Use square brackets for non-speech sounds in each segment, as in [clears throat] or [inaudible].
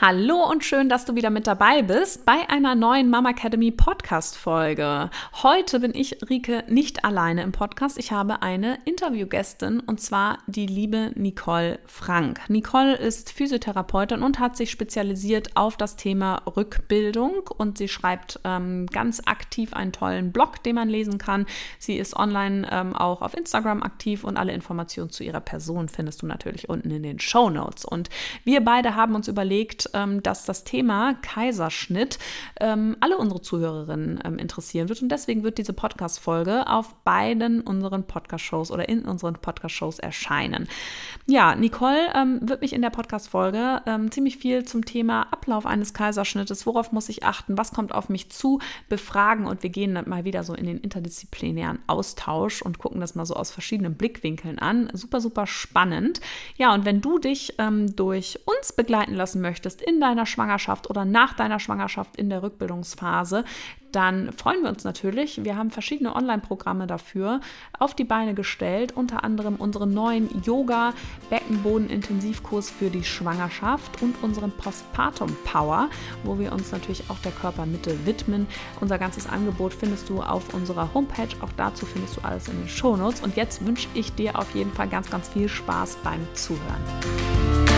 Hallo und schön, dass du wieder mit dabei bist bei einer neuen Mama Academy Podcast Folge. Heute bin ich, Rike, nicht alleine im Podcast. Ich habe eine Interviewgästin und zwar die liebe Nicole Frank. Nicole ist Physiotherapeutin und hat sich spezialisiert auf das Thema Rückbildung und sie schreibt ähm, ganz aktiv einen tollen Blog, den man lesen kann. Sie ist online ähm, auch auf Instagram aktiv und alle Informationen zu ihrer Person findest du natürlich unten in den Show Notes. Und wir beide haben uns überlegt, ähm, dass das Thema Kaiserschnitt ähm, alle unsere Zuhörerinnen ähm, interessieren wird. Und deswegen wird diese Podcast-Folge auf beiden unseren Podcast-Shows oder in unseren Podcast-Shows erscheinen. Ja, Nicole wird mich in der Podcast-Folge ziemlich viel zum Thema Ablauf eines Kaiserschnittes, worauf muss ich achten, was kommt auf mich zu, befragen und wir gehen dann mal wieder so in den interdisziplinären Austausch und gucken das mal so aus verschiedenen Blickwinkeln an. Super, super spannend. Ja, und wenn du dich ähm, durch uns begleiten lassen möchtest, bist in deiner Schwangerschaft oder nach deiner Schwangerschaft in der Rückbildungsphase, dann freuen wir uns natürlich. Wir haben verschiedene Online-Programme dafür auf die Beine gestellt, unter anderem unseren neuen Yoga-Beckenboden-Intensivkurs für die Schwangerschaft und unseren Postpartum Power, wo wir uns natürlich auch der Körpermitte widmen. Unser ganzes Angebot findest du auf unserer Homepage. Auch dazu findest du alles in den Shownotes. Und jetzt wünsche ich dir auf jeden Fall ganz, ganz viel Spaß beim Zuhören.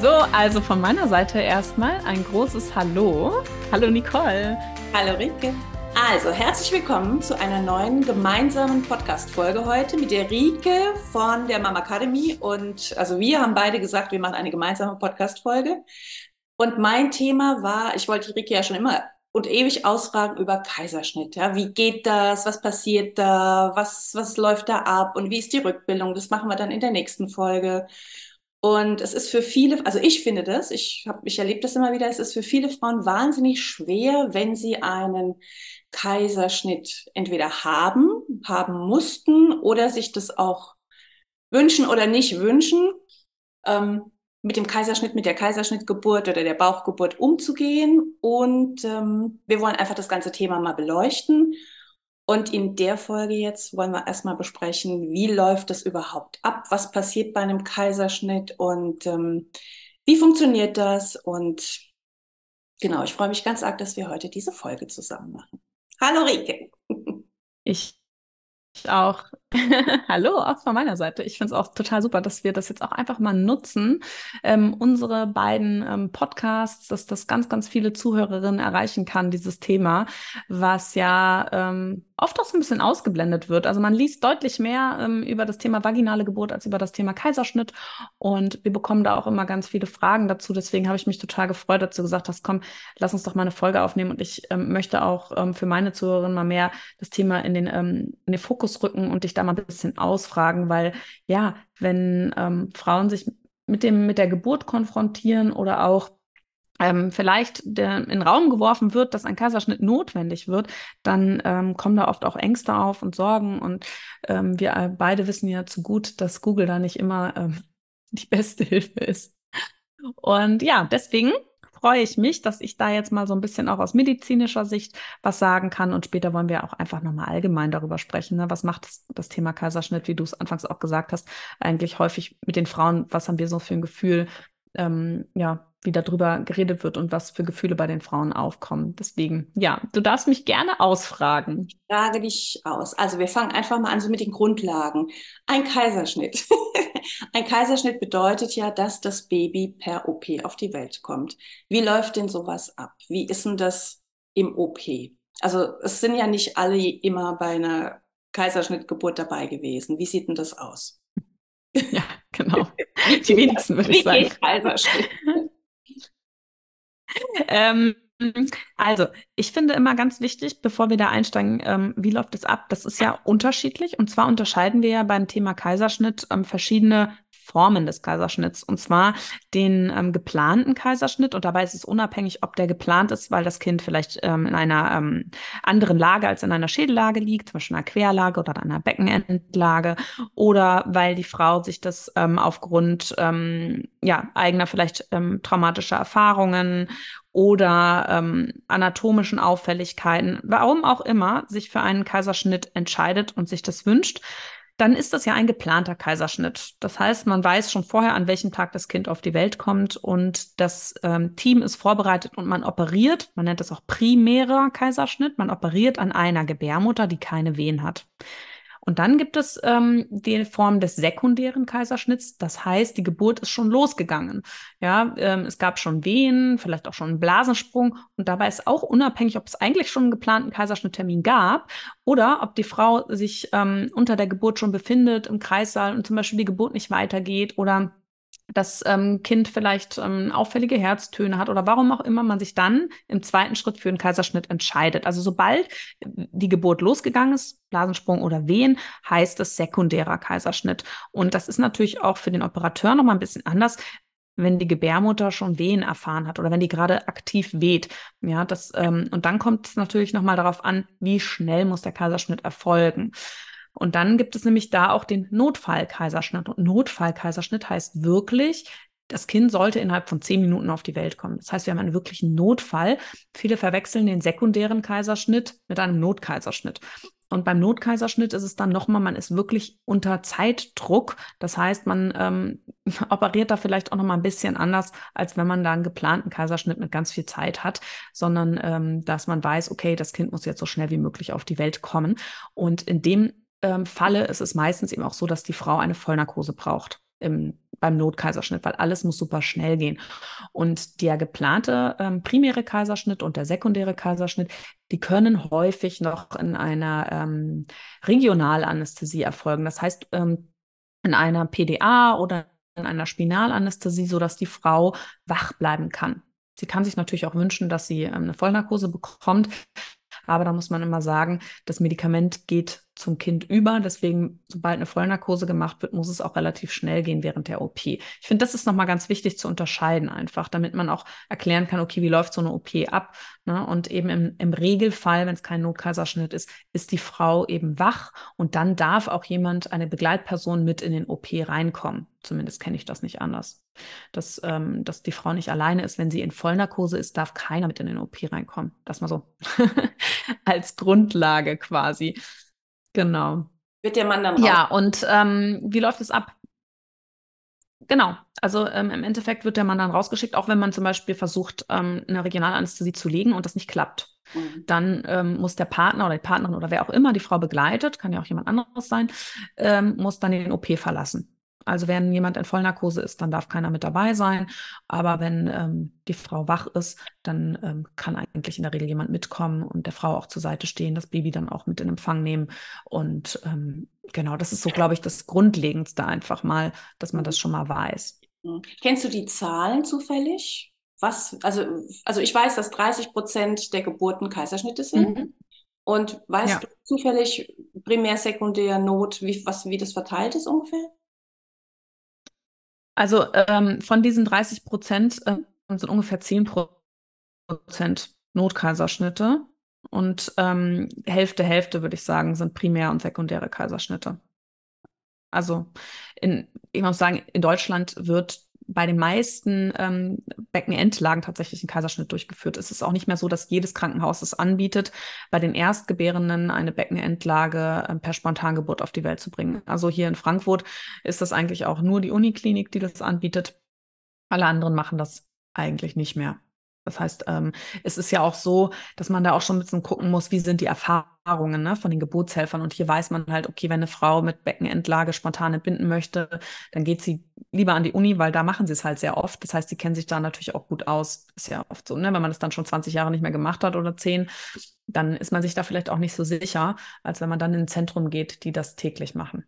So, also von meiner Seite erstmal ein großes Hallo. Hallo Nicole. Hallo Rike. Also, herzlich willkommen zu einer neuen gemeinsamen Podcast-Folge heute mit der Rike von der Mama Academy. Und also wir haben beide gesagt, wir machen eine gemeinsame Podcast-Folge. Und mein Thema war, ich wollte die Rike ja schon immer und ewig ausfragen über Kaiserschnitt. Ja, wie geht das? Was passiert da? Was, was läuft da ab? Und wie ist die Rückbildung? Das machen wir dann in der nächsten Folge. Und es ist für viele, also ich finde das, ich, hab, ich erlebe das immer wieder, es ist für viele Frauen wahnsinnig schwer, wenn sie einen Kaiserschnitt entweder haben, haben mussten oder sich das auch wünschen oder nicht wünschen, ähm, mit dem Kaiserschnitt, mit der Kaiserschnittgeburt oder der Bauchgeburt umzugehen. Und ähm, wir wollen einfach das ganze Thema mal beleuchten und in der Folge jetzt wollen wir erstmal besprechen, wie läuft es überhaupt ab? Was passiert bei einem Kaiserschnitt und ähm, wie funktioniert das? Und genau, ich freue mich ganz arg, dass wir heute diese Folge zusammen machen. Hallo Rike. Ich auch. [laughs] Hallo, auch von meiner Seite. Ich finde es auch total super, dass wir das jetzt auch einfach mal nutzen, ähm, unsere beiden ähm, Podcasts, dass das ganz, ganz viele Zuhörerinnen erreichen kann, dieses Thema, was ja ähm, oft auch so ein bisschen ausgeblendet wird. Also man liest deutlich mehr ähm, über das Thema vaginale Geburt als über das Thema Kaiserschnitt. Und wir bekommen da auch immer ganz viele Fragen dazu. Deswegen habe ich mich total gefreut, dass du gesagt hast, komm, lass uns doch mal eine Folge aufnehmen. Und ich ähm, möchte auch ähm, für meine Zuhörerinnen mal mehr das Thema in den, in den Fokus rücken und dich da mal ein bisschen ausfragen, weil ja, wenn ähm, Frauen sich mit dem, mit der Geburt konfrontieren oder auch ähm, vielleicht der, in den Raum geworfen wird, dass ein Kaiserschnitt notwendig wird, dann ähm, kommen da oft auch Ängste auf und Sorgen. Und ähm, wir beide wissen ja zu gut, dass Google da nicht immer ähm, [laughs] die beste Hilfe ist. Und ja, deswegen freue ich mich, dass ich da jetzt mal so ein bisschen auch aus medizinischer Sicht was sagen kann. Und später wollen wir auch einfach nochmal allgemein darüber sprechen. Ne? Was macht das, das Thema Kaiserschnitt, wie du es anfangs auch gesagt hast, eigentlich häufig mit den Frauen? Was haben wir so für ein Gefühl? Ähm, ja, wie darüber geredet wird und was für Gefühle bei den Frauen aufkommen. Deswegen, ja, du darfst mich gerne ausfragen. Ich frage dich aus. Also wir fangen einfach mal an so mit den Grundlagen. Ein Kaiserschnitt. [laughs] Ein Kaiserschnitt bedeutet ja, dass das Baby per OP auf die Welt kommt. Wie läuft denn sowas ab? Wie ist denn das im OP? Also es sind ja nicht alle immer bei einer Kaiserschnittgeburt dabei gewesen. Wie sieht denn das aus? Ja, genau. [laughs] Die wenigsten würde ich sagen. Kaiserschnitt? [laughs] ähm, Also, ich finde immer ganz wichtig, bevor wir da einsteigen, ähm, wie läuft es ab? Das ist ja unterschiedlich. Und zwar unterscheiden wir ja beim Thema Kaiserschnitt ähm, verschiedene Formen des Kaiserschnitts. Und zwar den ähm, geplanten Kaiserschnitt. Und dabei ist es unabhängig, ob der geplant ist, weil das Kind vielleicht ähm, in einer ähm, anderen Lage als in einer Schädellage liegt, zum Beispiel einer Querlage oder einer Beckenendlage, oder weil die Frau sich das ähm, aufgrund ähm, ja, eigener vielleicht ähm, traumatischer Erfahrungen oder ähm, anatomischen Auffälligkeiten, warum auch immer, sich für einen Kaiserschnitt entscheidet und sich das wünscht dann ist das ja ein geplanter Kaiserschnitt. Das heißt, man weiß schon vorher, an welchem Tag das Kind auf die Welt kommt und das ähm, Team ist vorbereitet und man operiert, man nennt das auch primärer Kaiserschnitt, man operiert an einer Gebärmutter, die keine Wehen hat. Und dann gibt es ähm, die Form des sekundären Kaiserschnitts. Das heißt, die Geburt ist schon losgegangen. Ja, ähm, es gab schon Wehen, vielleicht auch schon einen Blasensprung. Und dabei ist auch unabhängig, ob es eigentlich schon einen geplanten Kaiserschnitttermin gab oder ob die Frau sich ähm, unter der Geburt schon befindet im Kreissaal und zum Beispiel die Geburt nicht weitergeht oder das ähm, Kind vielleicht ähm, auffällige Herztöne hat oder warum auch immer man sich dann im zweiten Schritt für einen Kaiserschnitt entscheidet. Also sobald die Geburt losgegangen ist, Blasensprung oder Wehen, heißt es sekundärer Kaiserschnitt. Und das ist natürlich auch für den Operateur nochmal ein bisschen anders, wenn die Gebärmutter schon Wehen erfahren hat oder wenn die gerade aktiv weht. Ja, das, ähm, und dann kommt es natürlich nochmal darauf an, wie schnell muss der Kaiserschnitt erfolgen. Und dann gibt es nämlich da auch den Notfallkaiserschnitt. Und Notfallkaiserschnitt heißt wirklich, das Kind sollte innerhalb von zehn Minuten auf die Welt kommen. Das heißt, wir haben einen wirklichen Notfall. Viele verwechseln den sekundären Kaiserschnitt mit einem Notkaiserschnitt. Und beim Notkaiserschnitt ist es dann nochmal, man ist wirklich unter Zeitdruck. Das heißt, man ähm, [laughs] operiert da vielleicht auch nochmal ein bisschen anders, als wenn man da einen geplanten Kaiserschnitt mit ganz viel Zeit hat, sondern ähm, dass man weiß, okay, das Kind muss jetzt so schnell wie möglich auf die Welt kommen. Und in dem ähm, Falle ist es meistens eben auch so, dass die Frau eine Vollnarkose braucht im, beim Notkaiserschnitt, weil alles muss super schnell gehen. Und der geplante ähm, primäre Kaiserschnitt und der sekundäre Kaiserschnitt, die können häufig noch in einer ähm, Regionalanästhesie erfolgen. Das heißt, ähm, in einer PDA oder in einer Spinalanästhesie, sodass die Frau wach bleiben kann. Sie kann sich natürlich auch wünschen, dass sie ähm, eine Vollnarkose bekommt. Aber da muss man immer sagen, das Medikament geht zum Kind über. Deswegen, sobald eine Vollnarkose gemacht wird, muss es auch relativ schnell gehen während der OP. Ich finde, das ist nochmal ganz wichtig zu unterscheiden einfach, damit man auch erklären kann, okay, wie läuft so eine OP ab? Ne? Und eben im, im Regelfall, wenn es kein Notkaiserschnitt ist, ist die Frau eben wach und dann darf auch jemand, eine Begleitperson mit in den OP reinkommen. Zumindest kenne ich das nicht anders. Dass, ähm, dass die Frau nicht alleine ist, wenn sie in Vollnarkose ist, darf keiner mit in den OP reinkommen. Das mal so [laughs] als Grundlage quasi. Genau. Wird der Mann dann Ja, und ähm, wie läuft es ab? Genau, also ähm, im Endeffekt wird der Mann dann rausgeschickt, auch wenn man zum Beispiel versucht, ähm, eine Regionalanästhesie zu legen und das nicht klappt. Mhm. Dann ähm, muss der Partner oder die Partnerin oder wer auch immer die Frau begleitet, kann ja auch jemand anderes sein, ähm, muss dann den OP verlassen. Also wenn jemand in Vollnarkose ist, dann darf keiner mit dabei sein. Aber wenn ähm, die Frau wach ist, dann ähm, kann eigentlich in der Regel jemand mitkommen und der Frau auch zur Seite stehen, das Baby dann auch mit in Empfang nehmen. Und ähm, genau, das ist so, glaube ich, das Grundlegendste einfach mal, dass man das schon mal weiß. Mhm. Kennst du die Zahlen zufällig? Was, also, also ich weiß, dass 30 Prozent der Geburten Kaiserschnitte sind. Mhm. Und weißt ja. du zufällig primär, sekundär, Not, wie, was, wie das verteilt ist ungefähr? Also ähm, von diesen 30 Prozent äh, sind ungefähr 10 Prozent Notkaiserschnitte und ähm, Hälfte, Hälfte würde ich sagen, sind primär- und sekundäre Kaiserschnitte. Also in, ich muss sagen, in Deutschland wird bei den meisten ähm, Beckenendlagen tatsächlich ein Kaiserschnitt durchgeführt. Es ist auch nicht mehr so, dass jedes Krankenhaus es anbietet, bei den Erstgebärenden eine Beckenendlage äh, per Spontangeburt auf die Welt zu bringen. Also hier in Frankfurt ist das eigentlich auch nur die Uniklinik, die das anbietet. Alle anderen machen das eigentlich nicht mehr. Das heißt, ähm, es ist ja auch so, dass man da auch schon ein bisschen gucken muss, wie sind die Erfahrungen ne, von den Geburtshelfern. Und hier weiß man halt, okay, wenn eine Frau mit Beckenendlage spontan entbinden möchte, dann geht sie lieber an die Uni, weil da machen sie es halt sehr oft. Das heißt, sie kennen sich da natürlich auch gut aus. Ist ja oft so, ne? wenn man das dann schon 20 Jahre nicht mehr gemacht hat oder 10, dann ist man sich da vielleicht auch nicht so sicher, als wenn man dann in ein Zentrum geht, die das täglich machen.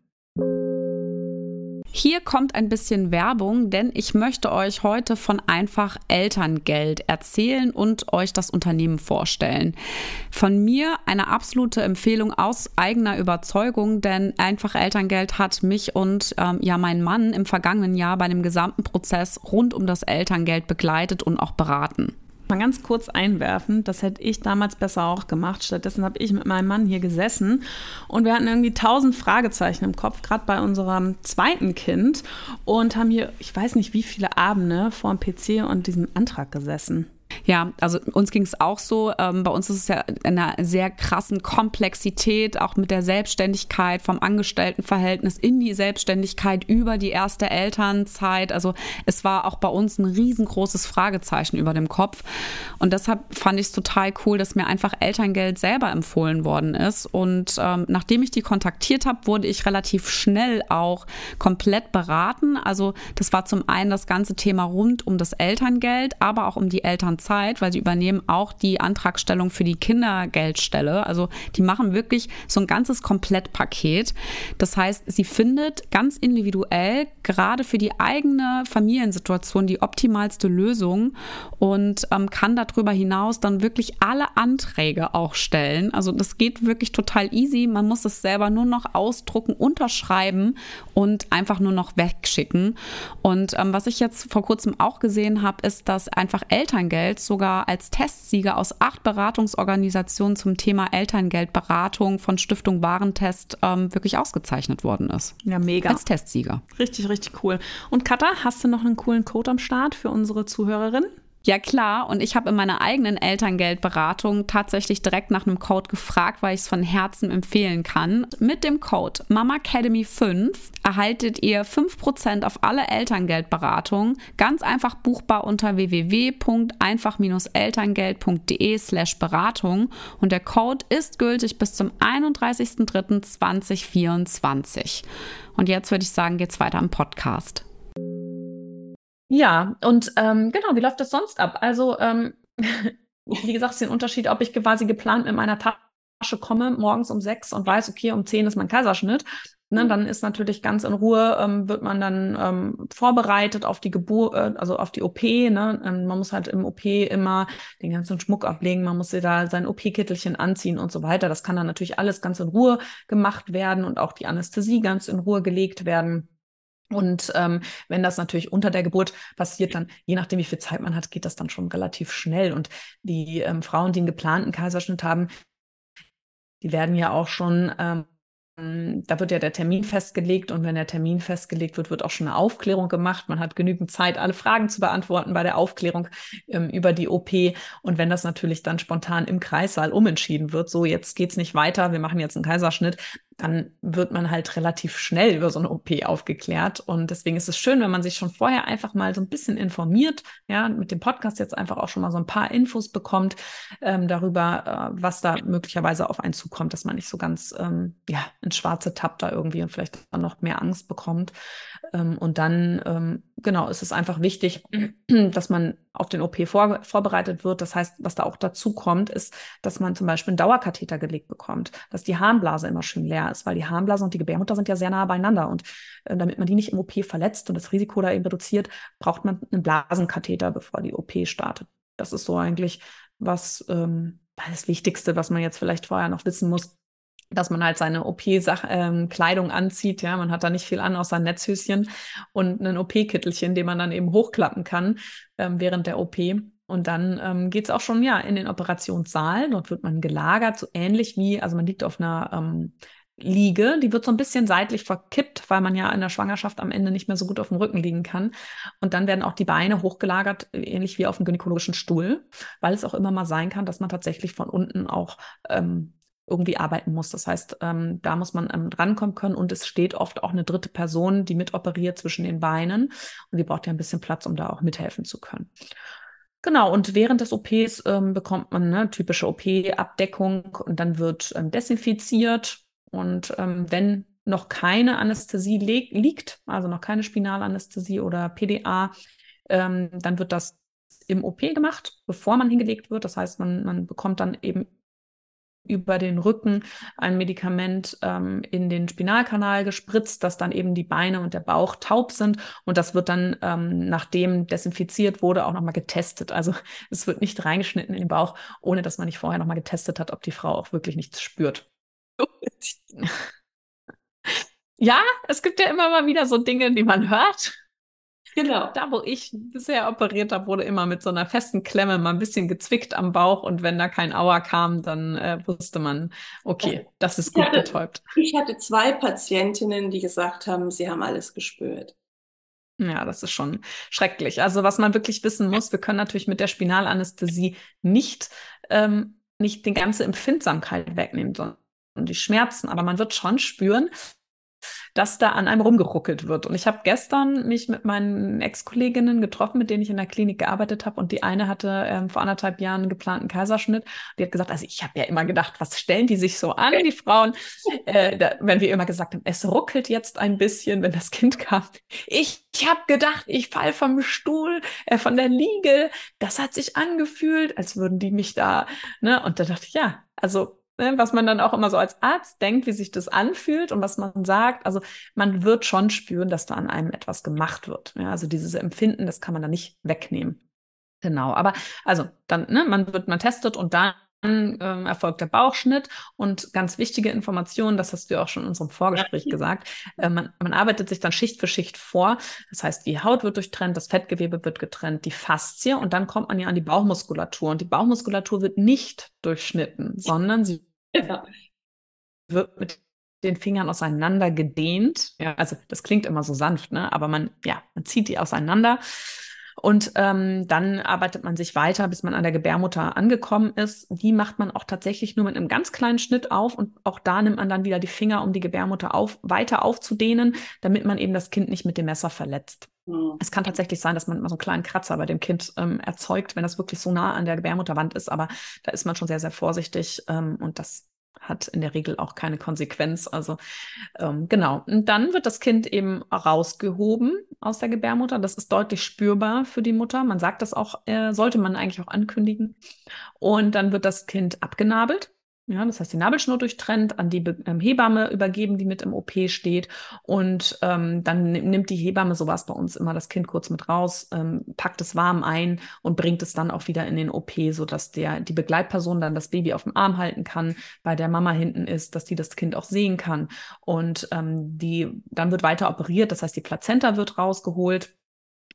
Hier kommt ein bisschen Werbung, denn ich möchte euch heute von Einfach Elterngeld erzählen und euch das Unternehmen vorstellen. Von mir eine absolute Empfehlung aus eigener Überzeugung, denn Einfach Elterngeld hat mich und ähm, ja meinen Mann im vergangenen Jahr bei dem gesamten Prozess rund um das Elterngeld begleitet und auch beraten mal ganz kurz einwerfen, das hätte ich damals besser auch gemacht. Stattdessen habe ich mit meinem Mann hier gesessen und wir hatten irgendwie tausend Fragezeichen im Kopf, gerade bei unserem zweiten Kind und haben hier, ich weiß nicht wie viele Abende vor dem PC und diesem Antrag gesessen. Ja, also uns ging es auch so. Ähm, bei uns ist es ja in einer sehr krassen Komplexität, auch mit der Selbstständigkeit vom Angestelltenverhältnis in die Selbstständigkeit über die erste Elternzeit. Also es war auch bei uns ein riesengroßes Fragezeichen über dem Kopf. Und deshalb fand ich es total cool, dass mir einfach Elterngeld selber empfohlen worden ist. Und ähm, nachdem ich die kontaktiert habe, wurde ich relativ schnell auch komplett beraten. Also das war zum einen das ganze Thema rund um das Elterngeld, aber auch um die Elternzeit. Zeit, weil sie übernehmen auch die Antragstellung für die Kindergeldstelle. Also die machen wirklich so ein ganzes Komplettpaket. Das heißt, sie findet ganz individuell gerade für die eigene Familiensituation die optimalste Lösung und ähm, kann darüber hinaus dann wirklich alle Anträge auch stellen. Also das geht wirklich total easy. Man muss es selber nur noch ausdrucken, unterschreiben und einfach nur noch wegschicken. Und ähm, was ich jetzt vor kurzem auch gesehen habe, ist, dass einfach Elterngeld Elterngeld sogar als Testsieger aus acht Beratungsorganisationen zum Thema Elterngeldberatung von Stiftung Warentest ähm, wirklich ausgezeichnet worden ist. Ja, mega. Als Testsieger. Richtig, richtig cool. Und Katha, hast du noch einen coolen Code am Start für unsere Zuhörerin? Ja klar, und ich habe in meiner eigenen Elterngeldberatung tatsächlich direkt nach einem Code gefragt, weil ich es von Herzen empfehlen kann. Mit dem Code MAMACADEMY5 erhaltet ihr 5% auf alle Elterngeldberatungen, ganz einfach buchbar unter www.einfach-elterngeld.de slash Beratung und der Code ist gültig bis zum 31.03.2024. Und jetzt würde ich sagen, geht's weiter im Podcast. Ja, und ähm, genau, wie läuft das sonst ab? Also, ähm, [laughs] wie gesagt, es ist ein Unterschied, ob ich quasi geplant mit meiner Tasche komme, morgens um sechs und weiß, okay, um zehn ist mein Kaiserschnitt. Ne, dann ist natürlich ganz in Ruhe, ähm, wird man dann ähm, vorbereitet auf die Geburt, äh, also auf die OP. Ne? Ähm, man muss halt im OP immer den ganzen Schmuck ablegen, man muss sich da sein OP-Kittelchen anziehen und so weiter. Das kann dann natürlich alles ganz in Ruhe gemacht werden und auch die Anästhesie ganz in Ruhe gelegt werden. Und ähm, wenn das natürlich unter der Geburt passiert, dann je nachdem, wie viel Zeit man hat, geht das dann schon relativ schnell. Und die ähm, Frauen, die einen geplanten Kaiserschnitt haben, die werden ja auch schon ähm, da wird ja der Termin festgelegt und wenn der Termin festgelegt wird, wird auch schon eine Aufklärung gemacht. Man hat genügend Zeit, alle Fragen zu beantworten bei der Aufklärung ähm, über die OP. Und wenn das natürlich dann spontan im Kreissaal umentschieden wird, so jetzt geht's nicht weiter, wir machen jetzt einen Kaiserschnitt, dann wird man halt relativ schnell über so eine OP aufgeklärt. Und deswegen ist es schön, wenn man sich schon vorher einfach mal so ein bisschen informiert, ja, mit dem Podcast jetzt einfach auch schon mal so ein paar Infos bekommt ähm, darüber, äh, was da möglicherweise auf einen zukommt, dass man nicht so ganz ähm, ja, ins Schwarze tappt da irgendwie und vielleicht dann noch mehr Angst bekommt. Ähm, und dann, ähm, genau, ist es einfach wichtig, [clears throat] dass man auf den OP vor, vorbereitet wird. Das heißt, was da auch dazu kommt, ist, dass man zum Beispiel einen Dauerkatheter gelegt bekommt, dass die Harnblase immer schön leer ist, weil die Harnblase und die Gebärmutter sind ja sehr nah beieinander. Und äh, damit man die nicht im OP verletzt und das Risiko da eben reduziert, braucht man einen Blasenkatheter, bevor die OP startet. Das ist so eigentlich was ähm, das Wichtigste, was man jetzt vielleicht vorher noch wissen muss dass man halt seine OP-Kleidung ähm, anzieht. Ja, man hat da nicht viel an, außer ein Netzhöschen und ein OP-Kittelchen, den man dann eben hochklappen kann ähm, während der OP. Und dann ähm, geht es auch schon ja in den Operationssaal. Dort wird man gelagert, so ähnlich wie, also man liegt auf einer ähm, Liege, die wird so ein bisschen seitlich verkippt, weil man ja in der Schwangerschaft am Ende nicht mehr so gut auf dem Rücken liegen kann. Und dann werden auch die Beine hochgelagert, ähnlich wie auf dem gynäkologischen Stuhl, weil es auch immer mal sein kann, dass man tatsächlich von unten auch ähm, irgendwie arbeiten muss. Das heißt, ähm, da muss man ähm, drankommen können und es steht oft auch eine dritte Person, die mitoperiert zwischen den Beinen und die braucht ja ein bisschen Platz, um da auch mithelfen zu können. Genau, und während des OPs ähm, bekommt man eine typische OP-Abdeckung und dann wird ähm, desinfiziert. Und ähm, wenn noch keine Anästhesie liegt, also noch keine Spinalanästhesie oder PDA, ähm, dann wird das im OP gemacht, bevor man hingelegt wird. Das heißt, man, man bekommt dann eben über den Rücken ein Medikament ähm, in den Spinalkanal gespritzt, dass dann eben die Beine und der Bauch taub sind. Und das wird dann, ähm, nachdem desinfiziert wurde, auch nochmal getestet. Also [laughs] es wird nicht reingeschnitten in den Bauch, ohne dass man nicht vorher nochmal getestet hat, ob die Frau auch wirklich nichts spürt. [laughs] ja, es gibt ja immer mal wieder so Dinge, die man hört. Genau. Da, wo ich bisher operiert habe, wurde immer mit so einer festen Klemme mal ein bisschen gezwickt am Bauch und wenn da kein Auer kam, dann äh, wusste man, okay, das ist gut hatte, betäubt. Ich hatte zwei Patientinnen, die gesagt haben, sie haben alles gespürt. Ja, das ist schon schrecklich. Also was man wirklich wissen muss, wir können natürlich mit der Spinalanästhesie nicht, ähm, nicht die ganze Empfindsamkeit wegnehmen, sondern die Schmerzen, aber man wird schon spüren, dass da an einem rumgeruckelt wird. Und ich habe gestern mich mit meinen Ex-Kolleginnen getroffen, mit denen ich in der Klinik gearbeitet habe. Und die eine hatte ähm, vor anderthalb Jahren einen geplanten Kaiserschnitt. Die hat gesagt, also ich habe ja immer gedacht, was stellen die sich so an, die Frauen, äh, da, wenn wir immer gesagt haben, es ruckelt jetzt ein bisschen, wenn das Kind kam. Ich, ich habe gedacht, ich fall vom Stuhl, äh, von der Liege. Das hat sich angefühlt, als würden die mich da, ne? Und da dachte ich, ja, also ne, was man dann auch immer so als Arzt denkt, wie sich das anfühlt und was man sagt. Also man wird schon spüren, dass da an einem etwas gemacht wird. Ja, also dieses Empfinden, das kann man dann nicht wegnehmen. Genau, aber also dann, ne, man wird, man testet und dann ähm, erfolgt der Bauchschnitt und ganz wichtige Informationen, das hast du ja auch schon in unserem Vorgespräch ja. gesagt, äh, man, man, arbeitet sich dann Schicht für Schicht vor. Das heißt, die Haut wird durchtrennt, das Fettgewebe wird getrennt, die Faszie und dann kommt man ja an die Bauchmuskulatur und die Bauchmuskulatur wird nicht durchschnitten, sondern sie Genau. Wird mit den Fingern auseinander gedehnt. Ja, also das klingt immer so sanft, ne? aber man, ja, man zieht die auseinander. Und ähm, dann arbeitet man sich weiter, bis man an der Gebärmutter angekommen ist. Die macht man auch tatsächlich nur mit einem ganz kleinen Schnitt auf und auch da nimmt man dann wieder die Finger, um die Gebärmutter auf, weiter aufzudehnen, damit man eben das Kind nicht mit dem Messer verletzt. Mhm. Es kann tatsächlich sein, dass man immer so einen kleinen Kratzer bei dem Kind ähm, erzeugt, wenn das wirklich so nah an der Gebärmutterwand ist, aber da ist man schon sehr, sehr vorsichtig ähm, und das hat in der Regel auch keine Konsequenz. Also ähm, genau. Und dann wird das Kind eben rausgehoben aus der Gebärmutter. Das ist deutlich spürbar für die Mutter. Man sagt das auch, äh, sollte man eigentlich auch ankündigen. Und dann wird das Kind abgenabelt. Ja, das heißt, die Nabelschnur durchtrennt, an die Be ähm, Hebamme übergeben, die mit im OP steht. Und ähm, dann nimmt die Hebamme, so war es bei uns immer, das Kind kurz mit raus, ähm, packt es warm ein und bringt es dann auch wieder in den OP, sodass der, die Begleitperson dann das Baby auf dem Arm halten kann, bei der Mama hinten ist, dass die das Kind auch sehen kann. Und ähm, die, dann wird weiter operiert, das heißt, die Plazenta wird rausgeholt.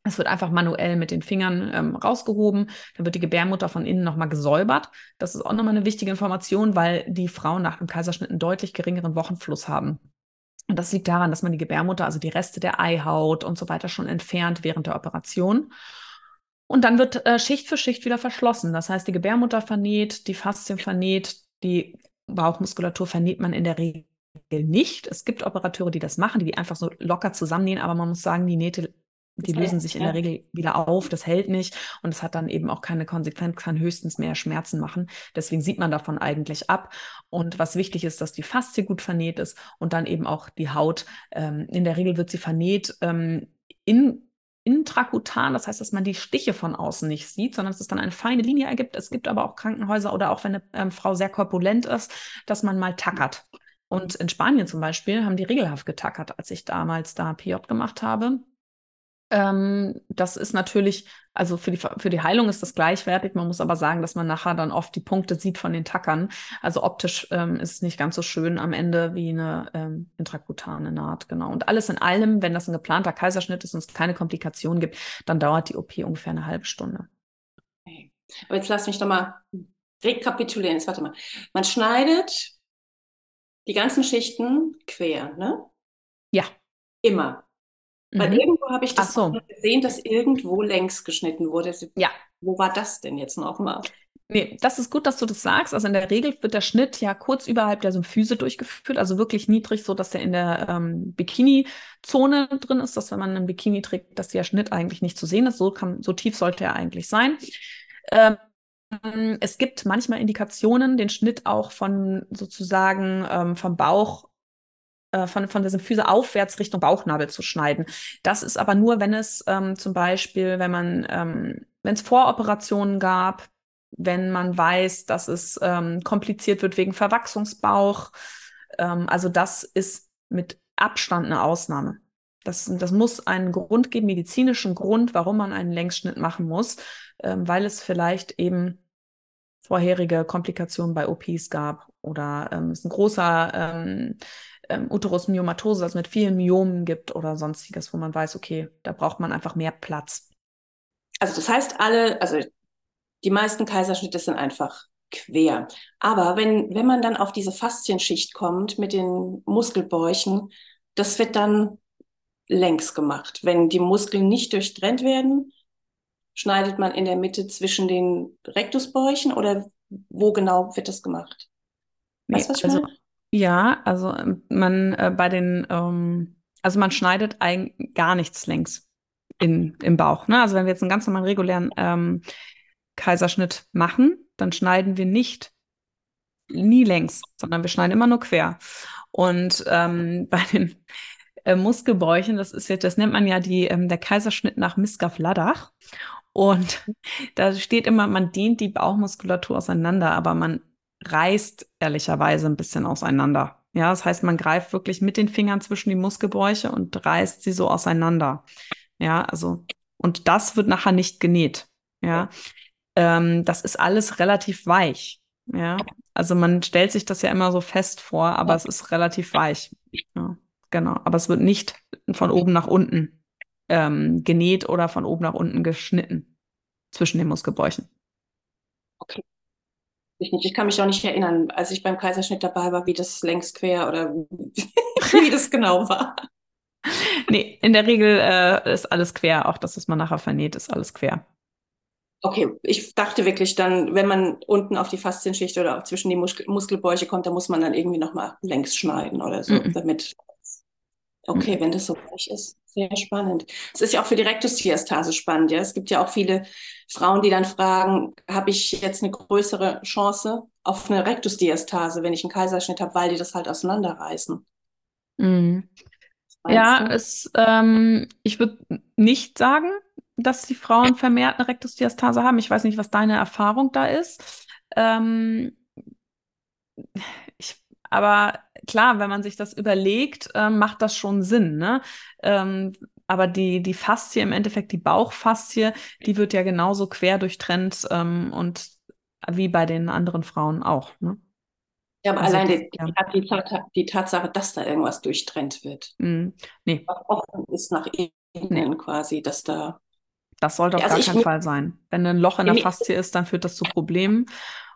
Es wird einfach manuell mit den Fingern ähm, rausgehoben. Dann wird die Gebärmutter von innen nochmal gesäubert. Das ist auch nochmal eine wichtige Information, weil die Frauen nach dem Kaiserschnitt einen deutlich geringeren Wochenfluss haben. Und das liegt daran, dass man die Gebärmutter, also die Reste der Eihaut und so weiter schon entfernt während der Operation. Und dann wird äh, Schicht für Schicht wieder verschlossen. Das heißt, die Gebärmutter vernäht, die Faszien vernäht, die Bauchmuskulatur vernäht man in der Regel nicht. Es gibt Operateure, die das machen, die die einfach so locker zusammennähen, aber man muss sagen, die Nähte die das lösen sich in der Regel wieder auf, das hält nicht und es hat dann eben auch keine Konsequenz, kann höchstens mehr Schmerzen machen. Deswegen sieht man davon eigentlich ab. Und was wichtig ist, dass die Faszie gut vernäht ist und dann eben auch die Haut. Ähm, in der Regel wird sie vernäht ähm, in intrakutan, das heißt, dass man die Stiche von außen nicht sieht, sondern dass es dann eine feine Linie ergibt. Es gibt aber auch Krankenhäuser oder auch wenn eine ähm, Frau sehr korpulent ist, dass man mal tackert. Und in Spanien zum Beispiel haben die regelhaft getackert, als ich damals da PJ gemacht habe. Ähm, das ist natürlich, also für die, für die Heilung ist das gleichwertig. Man muss aber sagen, dass man nachher dann oft die Punkte sieht von den Tackern. Also optisch ähm, ist es nicht ganz so schön am Ende wie eine ähm, intrakutane Naht, genau. Und alles in allem, wenn das ein geplanter Kaiserschnitt ist und es keine Komplikationen gibt, dann dauert die OP ungefähr eine halbe Stunde. Okay. Aber jetzt lass mich doch mal rekapitulieren. Jetzt warte mal. Man schneidet die ganzen Schichten quer, ne? Ja. Immer. Weil mhm. irgendwo habe ich das so. gesehen, dass irgendwo längs geschnitten wurde. Ja. Wo war das denn jetzt nochmal? Nee, das ist gut, dass du das sagst. Also in der Regel wird der Schnitt ja kurz überhalb der Symphyse durchgeführt, also wirklich niedrig, so dass er in der ähm, Bikini-Zone drin ist, dass wenn man einen Bikini trägt, dass der Schnitt eigentlich nicht zu sehen ist. So, kann, so tief sollte er eigentlich sein. Ähm, es gibt manchmal Indikationen, den Schnitt auch von sozusagen ähm, vom Bauch äh, von, von der Symphyse aufwärts Richtung Bauchnabel zu schneiden. Das ist aber nur, wenn es ähm, zum Beispiel, wenn man, ähm, wenn es Voroperationen gab, wenn man weiß, dass es ähm, kompliziert wird wegen Verwachsungsbauch. Ähm, also das ist mit Abstand eine Ausnahme. Das, das muss einen Grund geben, medizinischen Grund, warum man einen Längsschnitt machen muss, ähm, weil es vielleicht eben vorherige Komplikationen bei OPs gab oder ähm, es ein großer ähm, ähm, Uterusmyomatose, das mit vielen Myomen gibt oder sonstiges, wo man weiß, okay, da braucht man einfach mehr Platz. Also das heißt, alle, also die meisten Kaiserschnitte sind einfach quer. Aber wenn, wenn man dann auf diese Faszienschicht kommt mit den Muskelbäuchen, das wird dann längs gemacht. Wenn die Muskeln nicht durchtrennt werden, schneidet man in der Mitte zwischen den Rektusbäuchen oder wo genau wird das gemacht? Weißt ich also, meine? Ja, also ähm, man äh, bei den, ähm, also man schneidet eigentlich gar nichts längs in, im Bauch. Ne? Also wenn wir jetzt einen ganz normalen regulären ähm, Kaiserschnitt machen, dann schneiden wir nicht nie längs, sondern wir schneiden immer nur quer. Und ähm, [laughs] bei den äh, Muskelbäuchen, das ist jetzt, das nennt man ja die, ähm, der Kaiserschnitt nach Miskaf-Ladach. Und [laughs] da steht immer, man dehnt die Bauchmuskulatur auseinander, aber man reißt ehrlicherweise ein bisschen auseinander. Ja, das heißt, man greift wirklich mit den Fingern zwischen die Muskelbräuche und reißt sie so auseinander. Ja, also, und das wird nachher nicht genäht. Ja, ähm, das ist alles relativ weich. Ja, also man stellt sich das ja immer so fest vor, aber es ist relativ weich. Ja, genau. Aber es wird nicht von oben nach unten ähm, genäht oder von oben nach unten geschnitten zwischen den Muskelbräuchen. Ich, nicht. ich kann mich auch nicht erinnern, als ich beim Kaiserschnitt dabei war, wie das längst quer oder [laughs] wie das genau war. Nee, in der Regel äh, ist alles quer. Auch das, was man nachher vernäht, ist alles quer. Okay, ich dachte wirklich dann, wenn man unten auf die Faszienschicht oder zwischen die Muskel Muskelbäuche kommt, dann muss man dann irgendwie nochmal längs schneiden oder so, mm -mm. damit. Okay, mm wenn das so gleich ist. Sehr spannend. Es ist ja auch für die Rektusdiastase spannend. Ja? Es gibt ja auch viele Frauen, die dann fragen, habe ich jetzt eine größere Chance auf eine Rektusdiastase, wenn ich einen Kaiserschnitt habe, weil die das halt auseinanderreißen. Mhm. Ja, es, ähm, ich würde nicht sagen, dass die Frauen vermehrt eine Rektusdiastase haben. Ich weiß nicht, was deine Erfahrung da ist. Ähm, ich, aber klar, wenn man sich das überlegt, äh, macht das schon Sinn. Ne? Ähm, aber die, die Faszie, im Endeffekt die Bauchfaszie, die wird ja genauso quer durchtrennt ähm, und wie bei den anderen Frauen auch. Ne? Ja, aber also allein das, die, die, die, Tatsache, dass da irgendwas durchtrennt wird. Mm, nee. Offen ist nach innen nee. quasi, dass da. Das sollte auf also gar keinen Fall sein. Wenn ein Loch in der Faszie ist, dann führt das zu Problemen.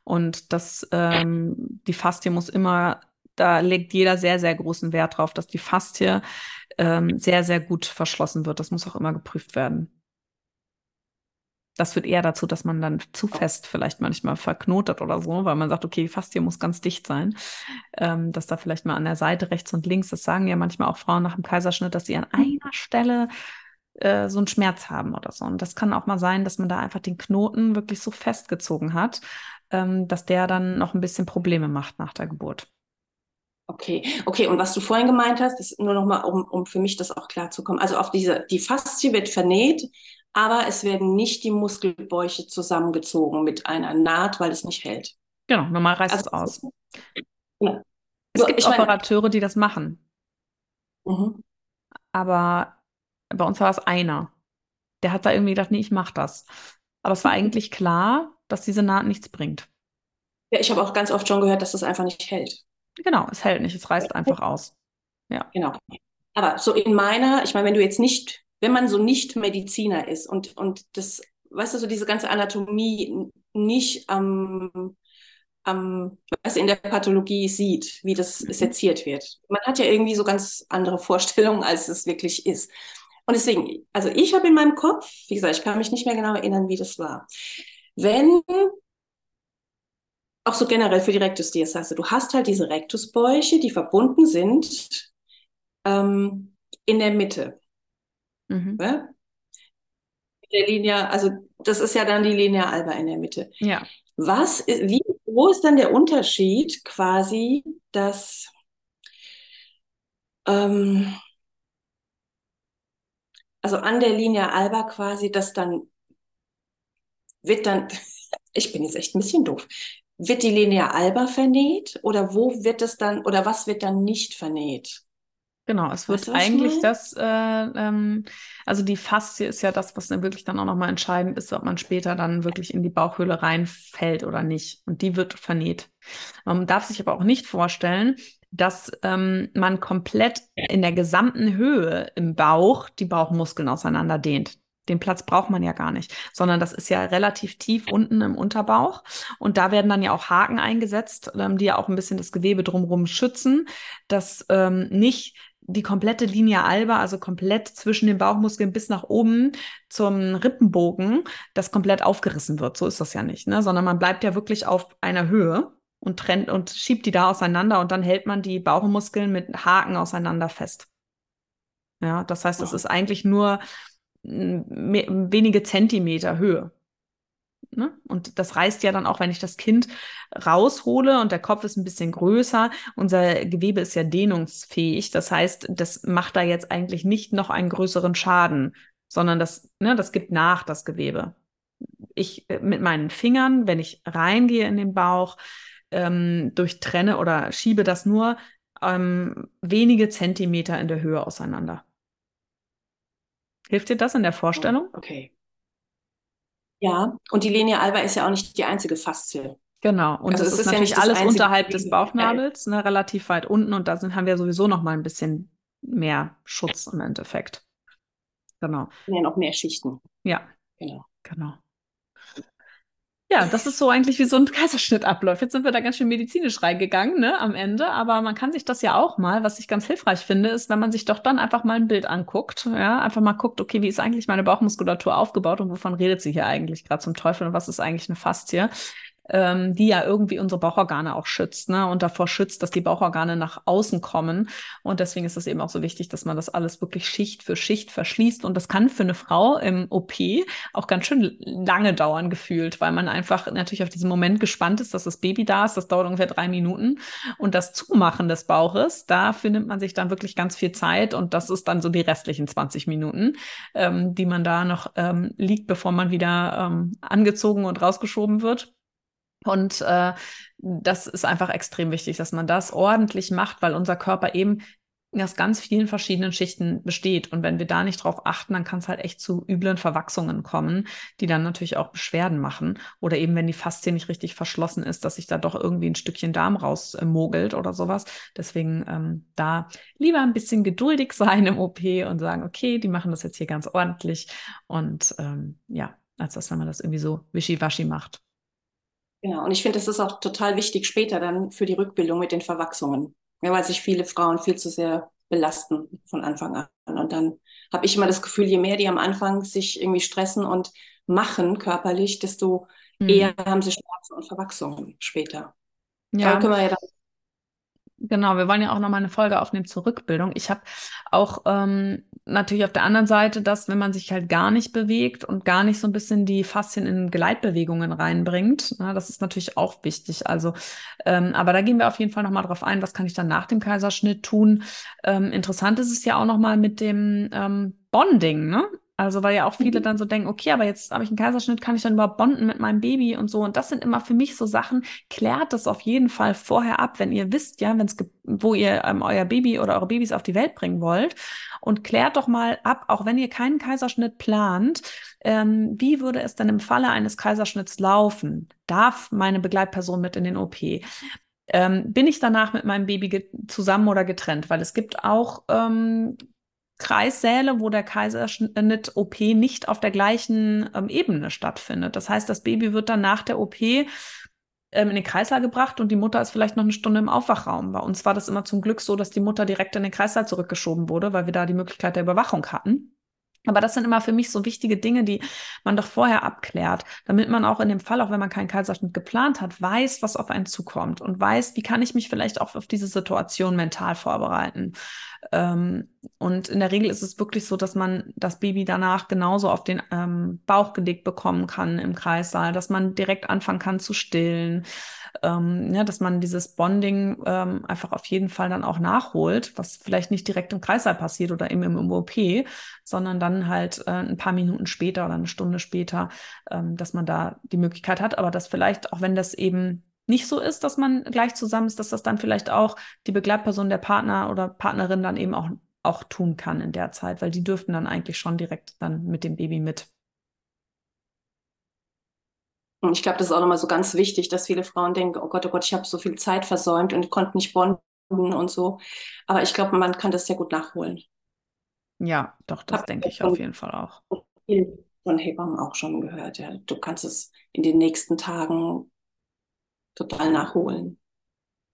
Und das, ähm, die Faszie muss immer, da legt jeder sehr, sehr großen Wert drauf, dass die Faszie ähm, sehr, sehr gut verschlossen wird. Das muss auch immer geprüft werden. Das führt eher dazu, dass man dann zu fest vielleicht manchmal verknotet oder so, weil man sagt, okay, fast hier muss ganz dicht sein. Ähm, dass da vielleicht mal an der Seite rechts und links, das sagen ja manchmal auch Frauen nach dem Kaiserschnitt, dass sie an einer Stelle äh, so einen Schmerz haben oder so. Und das kann auch mal sein, dass man da einfach den Knoten wirklich so festgezogen hat, ähm, dass der dann noch ein bisschen Probleme macht nach der Geburt. Okay, okay. Und was du vorhin gemeint hast, ist nur noch mal, um, um für mich das auch klar zu kommen. Also auf diese, die Faszie wird vernäht, aber es werden nicht die Muskelbäuche zusammengezogen mit einer Naht, weil es nicht hält. Genau, normal reißt also, es aus. Ja. Es gibt Operateure, meine, die das machen. Mhm. Aber bei uns war es einer. Der hat da irgendwie gedacht, nee, ich mach das. Aber es war eigentlich klar, dass diese Naht nichts bringt. Ja, ich habe auch ganz oft schon gehört, dass das einfach nicht hält. Genau, es hält nicht, es reißt einfach aus. Ja. Genau. Aber so in meiner, ich meine, wenn du jetzt nicht, wenn man so nicht Mediziner ist und, und das, weißt du, so diese ganze Anatomie nicht am, am, was in der Pathologie sieht, wie das mhm. seziert wird. Man hat ja irgendwie so ganz andere Vorstellungen, als es wirklich ist. Und deswegen, also ich habe in meinem Kopf, wie gesagt, ich kann mich nicht mehr genau erinnern, wie das war. Wenn auch so generell für die Rektusdiastase. Du hast halt diese Rektusbäuche, die verbunden sind ähm, in der Mitte. Mhm. Ne? Der Linie, also das ist ja dann die Linea alba in der Mitte. Ja. Was, wie, wo ist dann der Unterschied quasi, dass ähm, also an der Linie alba quasi, dass dann wird dann [laughs] ich bin jetzt echt ein bisschen doof. Wird die Linea alba vernäht oder wo wird es dann oder was wird dann nicht vernäht? Genau, es wird eigentlich das, äh, ähm, also die Faszie ist ja das, was dann wirklich dann auch nochmal entscheidend ist, ob man später dann wirklich in die Bauchhöhle reinfällt oder nicht. Und die wird vernäht. Man darf sich aber auch nicht vorstellen, dass ähm, man komplett in der gesamten Höhe im Bauch die Bauchmuskeln auseinander dehnt. Den Platz braucht man ja gar nicht, sondern das ist ja relativ tief unten im Unterbauch. Und da werden dann ja auch Haken eingesetzt, ähm, die ja auch ein bisschen das Gewebe drumherum schützen, dass ähm, nicht die komplette Linie alba, also komplett zwischen den Bauchmuskeln bis nach oben zum Rippenbogen, das komplett aufgerissen wird. So ist das ja nicht, ne? sondern man bleibt ja wirklich auf einer Höhe und trennt und schiebt die da auseinander und dann hält man die Bauchmuskeln mit Haken auseinander fest. Ja, das heißt, es ist eigentlich nur wenige Zentimeter Höhe. Ne? Und das reißt ja dann auch, wenn ich das Kind raushole und der Kopf ist ein bisschen größer. Unser Gewebe ist ja dehnungsfähig. Das heißt, das macht da jetzt eigentlich nicht noch einen größeren Schaden, sondern das, ne, das gibt nach, das Gewebe. Ich äh, mit meinen Fingern, wenn ich reingehe in den Bauch, ähm, durchtrenne oder schiebe das nur ähm, wenige Zentimeter in der Höhe auseinander. Hilft dir das in der Vorstellung? Okay. Ja, und die Linie alba ist ja auch nicht die einzige Faszie. Genau, und also das ist, ist natürlich ja alles unterhalb des Bauchnabels, ne, relativ weit unten und da sind, haben wir sowieso noch mal ein bisschen mehr Schutz im Endeffekt. Genau. Ja, noch mehr Schichten. Ja, genau. genau. Ja, das ist so eigentlich wie so ein Kaiserschnitt abläuft. Jetzt sind wir da ganz schön medizinisch reingegangen, ne, am Ende. Aber man kann sich das ja auch mal, was ich ganz hilfreich finde, ist, wenn man sich doch dann einfach mal ein Bild anguckt, ja, einfach mal guckt, okay, wie ist eigentlich meine Bauchmuskulatur aufgebaut und wovon redet sie hier eigentlich gerade zum Teufel und was ist eigentlich eine Faszie? Ähm, die ja irgendwie unsere Bauchorgane auch schützt ne? und davor schützt, dass die Bauchorgane nach außen kommen. Und deswegen ist es eben auch so wichtig, dass man das alles wirklich Schicht für Schicht verschließt. Und das kann für eine Frau im OP auch ganz schön lange dauern gefühlt, weil man einfach natürlich auf diesen Moment gespannt ist, dass das Baby da ist. Das dauert ungefähr drei Minuten. Und das Zumachen des Bauches, da findet man sich dann wirklich ganz viel Zeit. Und das ist dann so die restlichen 20 Minuten, ähm, die man da noch ähm, liegt, bevor man wieder ähm, angezogen und rausgeschoben wird. Und äh, das ist einfach extrem wichtig, dass man das ordentlich macht, weil unser Körper eben aus ganz vielen verschiedenen Schichten besteht. Und wenn wir da nicht drauf achten, dann kann es halt echt zu üblen Verwachsungen kommen, die dann natürlich auch Beschwerden machen. Oder eben, wenn die Faszie nicht richtig verschlossen ist, dass sich da doch irgendwie ein Stückchen Darm rausmogelt oder sowas. Deswegen ähm, da lieber ein bisschen geduldig [laughs] sein im OP und sagen, okay, die machen das jetzt hier ganz ordentlich. Und ähm, ja, als dass, man das irgendwie so wischiwaschi macht. Genau, und ich finde, das ist auch total wichtig später dann für die Rückbildung mit den Verwachsungen, ja, weil sich viele Frauen viel zu sehr belasten von Anfang an. Und dann habe ich immer das Gefühl, je mehr die am Anfang sich irgendwie stressen und machen körperlich, desto mhm. eher haben sie Schmerzen und Verwachsungen später. Ja. Da können wir ja dann Genau, wir wollen ja auch nochmal eine Folge aufnehmen zur Rückbildung. Ich habe auch ähm, natürlich auf der anderen Seite, dass wenn man sich halt gar nicht bewegt und gar nicht so ein bisschen die Faszien in Gleitbewegungen reinbringt, na, das ist natürlich auch wichtig. Also, ähm, aber da gehen wir auf jeden Fall nochmal drauf ein, was kann ich dann nach dem Kaiserschnitt tun. Ähm, interessant ist es ja auch nochmal mit dem ähm, Bonding, ne? Also, weil ja auch viele mhm. dann so denken, okay, aber jetzt habe ich einen Kaiserschnitt, kann ich dann überhaupt bonden mit meinem Baby und so. Und das sind immer für mich so Sachen, klärt das auf jeden Fall vorher ab, wenn ihr wisst, ja, wenn es wo ihr ähm, euer Baby oder eure Babys auf die Welt bringen wollt. Und klärt doch mal ab, auch wenn ihr keinen Kaiserschnitt plant, ähm, wie würde es denn im Falle eines Kaiserschnitts laufen? Darf meine Begleitperson mit in den OP? Ähm, bin ich danach mit meinem Baby zusammen oder getrennt? Weil es gibt auch ähm, Kreissäle, wo der Kaiserschnitt OP nicht auf der gleichen ähm, Ebene stattfindet. Das heißt, das Baby wird dann nach der OP ähm, in den Kreißsaal gebracht und die Mutter ist vielleicht noch eine Stunde im Aufwachraum. Bei uns war das immer zum Glück so, dass die Mutter direkt in den Kreissaal zurückgeschoben wurde, weil wir da die Möglichkeit der Überwachung hatten. Aber das sind immer für mich so wichtige Dinge, die man doch vorher abklärt, damit man auch in dem Fall, auch wenn man keinen Kaiserschnitt geplant hat, weiß, was auf einen zukommt und weiß, wie kann ich mich vielleicht auch auf diese Situation mental vorbereiten. Ähm, und in der Regel ist es wirklich so, dass man das Baby danach genauso auf den ähm, Bauch gelegt bekommen kann im Kreissaal, dass man direkt anfangen kann zu stillen ähm, ja, dass man dieses Bonding ähm, einfach auf jeden Fall dann auch nachholt, was vielleicht nicht direkt im Kreißsaal passiert oder eben im OP, sondern dann halt äh, ein paar Minuten später oder eine Stunde später, ähm, dass man da die Möglichkeit hat, aber dass vielleicht, auch wenn das eben nicht so ist, dass man gleich zusammen ist, dass das dann vielleicht auch die Begleitperson der Partner oder Partnerin dann eben auch, auch tun kann in der Zeit, weil die dürften dann eigentlich schon direkt dann mit dem Baby mit. Und ich glaube, das ist auch nochmal so ganz wichtig, dass viele Frauen denken, oh Gott, oh Gott, ich habe so viel Zeit versäumt und konnte nicht bonden und so. Aber ich glaube, man kann das sehr gut nachholen. Ja, doch, das denke ich auf jeden Fall auch. Von Hebammen auch schon gehört, ja. Du kannst es in den nächsten Tagen total nachholen.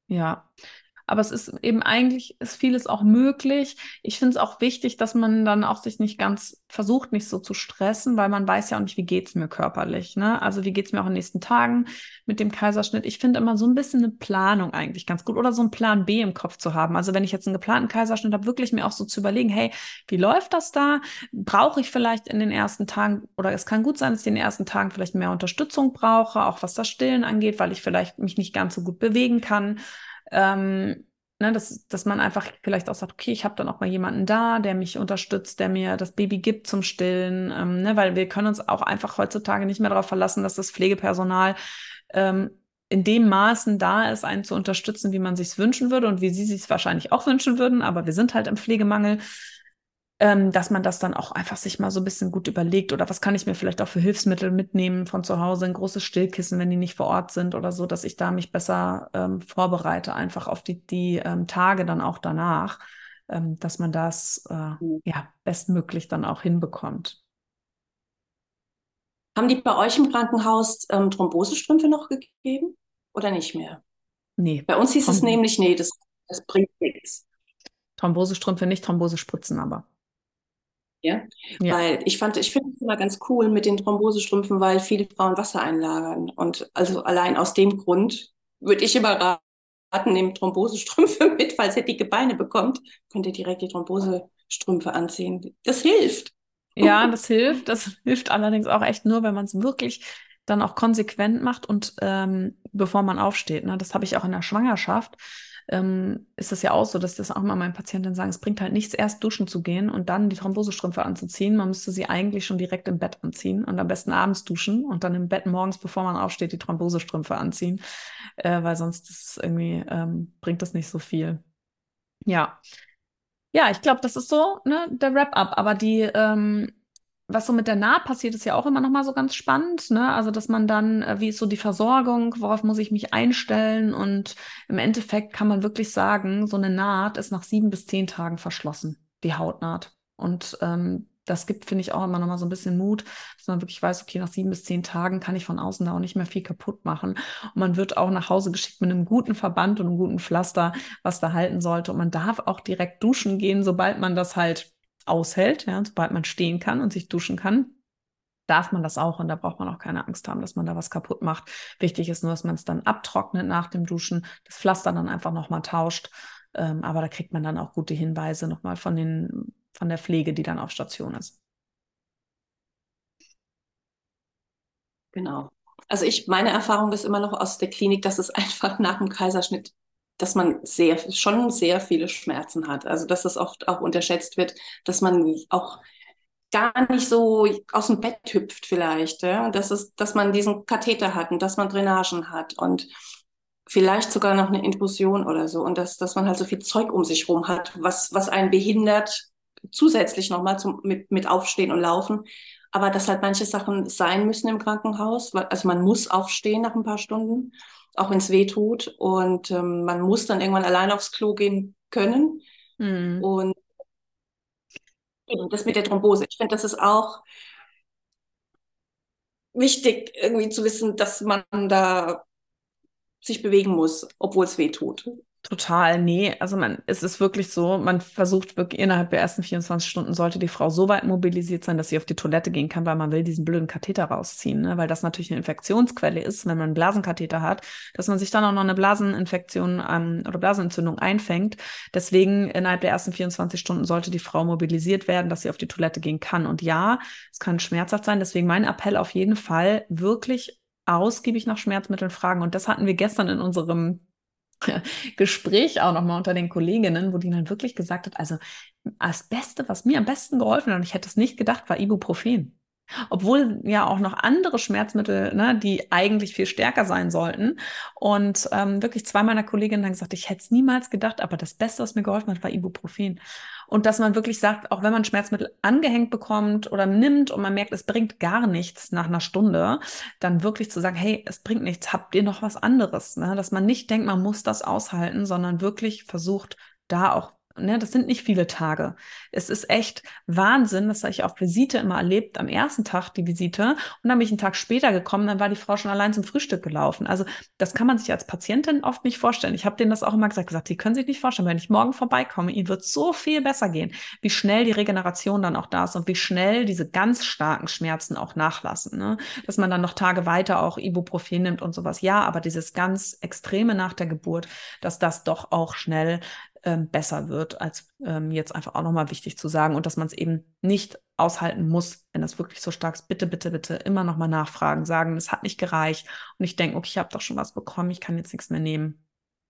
Ja, aber es ist eben eigentlich, ist vieles auch möglich. Ich finde es auch wichtig, dass man dann auch sich nicht ganz versucht, nicht so zu stressen, weil man weiß ja auch nicht, wie geht es mir körperlich. Ne? Also wie geht es mir auch in den nächsten Tagen mit dem Kaiserschnitt. Ich finde immer so ein bisschen eine Planung eigentlich ganz gut oder so einen Plan B im Kopf zu haben. Also wenn ich jetzt einen geplanten Kaiserschnitt habe, wirklich mir auch so zu überlegen, hey, wie läuft das da? Brauche ich vielleicht in den ersten Tagen oder es kann gut sein, dass ich in den ersten Tagen vielleicht mehr Unterstützung brauche, auch was das Stillen angeht, weil ich vielleicht mich nicht ganz so gut bewegen kann. Ähm, ne, dass, dass man einfach vielleicht auch sagt, okay, ich habe dann auch mal jemanden da, der mich unterstützt, der mir das Baby gibt zum Stillen, ähm, ne, weil wir können uns auch einfach heutzutage nicht mehr darauf verlassen, dass das Pflegepersonal ähm, in dem Maßen da ist, einen zu unterstützen, wie man sich wünschen würde und wie sie sich wahrscheinlich auch wünschen würden. Aber wir sind halt im Pflegemangel ähm, dass man das dann auch einfach sich mal so ein bisschen gut überlegt oder was kann ich mir vielleicht auch für Hilfsmittel mitnehmen von zu Hause, ein großes Stillkissen, wenn die nicht vor Ort sind oder so, dass ich da mich besser ähm, vorbereite, einfach auf die, die ähm, Tage dann auch danach, ähm, dass man das äh, mhm. ja bestmöglich dann auch hinbekommt. Haben die bei euch im Krankenhaus ähm, Thrombosestrümpfe noch gegeben oder nicht mehr? Nee. Bei uns hieß es nämlich, nee, das, das bringt nichts. Thrombosestrümpfe nicht, Thrombosespritzen aber. Ja? ja. Weil ich fand, ich finde es immer ganz cool mit den Thrombosestrümpfen, weil viele Frauen Wasser einlagern. Und also allein aus dem Grund würde ich immer raten, nehmt Thrombosestrümpfe [laughs] mit, falls ihr dicke Beine bekommt, könnt ihr direkt die Thrombosestrümpfe anziehen. Das hilft. Ja, das hilft. Das [laughs] hilft allerdings auch echt nur, wenn man es wirklich dann auch konsequent macht und ähm, bevor man aufsteht. Ne? Das habe ich auch in der Schwangerschaft ähm, ist es ja auch so, dass das auch immer meinen Patienten sagen, es bringt halt nichts, erst duschen zu gehen und dann die Thrombosestrümpfe anzuziehen. Man müsste sie eigentlich schon direkt im Bett anziehen und am besten abends duschen und dann im Bett morgens, bevor man aufsteht, die Thrombosestrümpfe anziehen, äh, weil sonst ist irgendwie, ähm, bringt das nicht so viel. Ja. Ja, ich glaube, das ist so ne, der Wrap-up. Aber die, ähm, was so mit der Naht passiert, ist ja auch immer noch mal so ganz spannend. Ne? Also, dass man dann, äh, wie ist so die Versorgung, worauf muss ich mich einstellen? Und im Endeffekt kann man wirklich sagen, so eine Naht ist nach sieben bis zehn Tagen verschlossen, die Hautnaht. Und ähm, das gibt, finde ich, auch immer noch mal so ein bisschen Mut, dass man wirklich weiß, okay, nach sieben bis zehn Tagen kann ich von außen da auch nicht mehr viel kaputt machen. Und man wird auch nach Hause geschickt mit einem guten Verband und einem guten Pflaster, was da halten sollte. Und man darf auch direkt duschen gehen, sobald man das halt aushält, ja, sobald man stehen kann und sich duschen kann, darf man das auch und da braucht man auch keine Angst haben, dass man da was kaputt macht. Wichtig ist nur, dass man es dann abtrocknet nach dem Duschen, das Pflaster dann einfach nochmal tauscht. Ähm, aber da kriegt man dann auch gute Hinweise nochmal von, den, von der Pflege, die dann auf Station ist. Genau. Also ich, meine Erfahrung ist immer noch aus der Klinik, dass es [laughs] einfach nach dem Kaiserschnitt dass man sehr, schon sehr viele Schmerzen hat. Also dass das oft auch unterschätzt wird, dass man auch gar nicht so aus dem Bett hüpft vielleicht, ja? dass, es, dass man diesen Katheter hat und dass man Drainagen hat und vielleicht sogar noch eine Infusion oder so und dass, dass man halt so viel Zeug um sich rum hat, was, was einen behindert, zusätzlich nochmal mit, mit Aufstehen und Laufen. Aber dass halt manche Sachen sein müssen im Krankenhaus, also man muss aufstehen nach ein paar Stunden auch wenn es weh tut. Und ähm, man muss dann irgendwann allein aufs Klo gehen können. Mhm. Und das mit der Thrombose. Ich finde, das ist auch wichtig, irgendwie zu wissen, dass man da sich bewegen muss, obwohl es weh tut. Total, nee. Also man, es ist wirklich so, man versucht wirklich innerhalb der ersten 24 Stunden sollte die Frau so weit mobilisiert sein, dass sie auf die Toilette gehen kann, weil man will diesen blöden Katheter rausziehen, ne? weil das natürlich eine Infektionsquelle ist, wenn man einen Blasenkatheter hat, dass man sich dann auch noch eine Blaseninfektion ähm, oder Blasenentzündung einfängt. Deswegen innerhalb der ersten 24 Stunden sollte die Frau mobilisiert werden, dass sie auf die Toilette gehen kann. Und ja, es kann schmerzhaft sein. Deswegen mein Appell auf jeden Fall wirklich ausgiebig nach Schmerzmitteln fragen. Und das hatten wir gestern in unserem [laughs] Gespräch auch nochmal unter den Kolleginnen, wo die dann wirklich gesagt hat, also das Beste, was mir am besten geholfen hat, und ich hätte es nicht gedacht, war Ibuprofen. Obwohl ja auch noch andere Schmerzmittel, ne, die eigentlich viel stärker sein sollten. Und ähm, wirklich zwei meiner Kolleginnen haben gesagt, ich hätte es niemals gedacht, aber das Beste, was mir geholfen hat, war Ibuprofen. Und dass man wirklich sagt, auch wenn man Schmerzmittel angehängt bekommt oder nimmt und man merkt, es bringt gar nichts nach einer Stunde, dann wirklich zu sagen, hey, es bringt nichts, habt ihr noch was anderes? Ne? Dass man nicht denkt, man muss das aushalten, sondern wirklich versucht, da auch Ne, das sind nicht viele Tage. Es ist echt Wahnsinn, das habe ich auf Visite immer erlebt, am ersten Tag die Visite und dann bin ich einen Tag später gekommen, dann war die Frau schon allein zum Frühstück gelaufen. Also das kann man sich als Patientin oft nicht vorstellen. Ich habe denen das auch immer gesagt, gesagt, sie können sich nicht vorstellen, wenn ich morgen vorbeikomme, ihnen wird so viel besser gehen, wie schnell die Regeneration dann auch da ist und wie schnell diese ganz starken Schmerzen auch nachlassen. Ne? Dass man dann noch Tage weiter auch Ibuprofen nimmt und sowas. Ja, aber dieses ganz Extreme nach der Geburt, dass das doch auch schnell ähm, besser wird, als ähm, jetzt einfach auch nochmal wichtig zu sagen und dass man es eben nicht aushalten muss, wenn das wirklich so stark ist. Bitte, bitte, bitte immer nochmal nachfragen, sagen, es hat nicht gereicht und ich denke, okay, ich habe doch schon was bekommen, ich kann jetzt nichts mehr nehmen.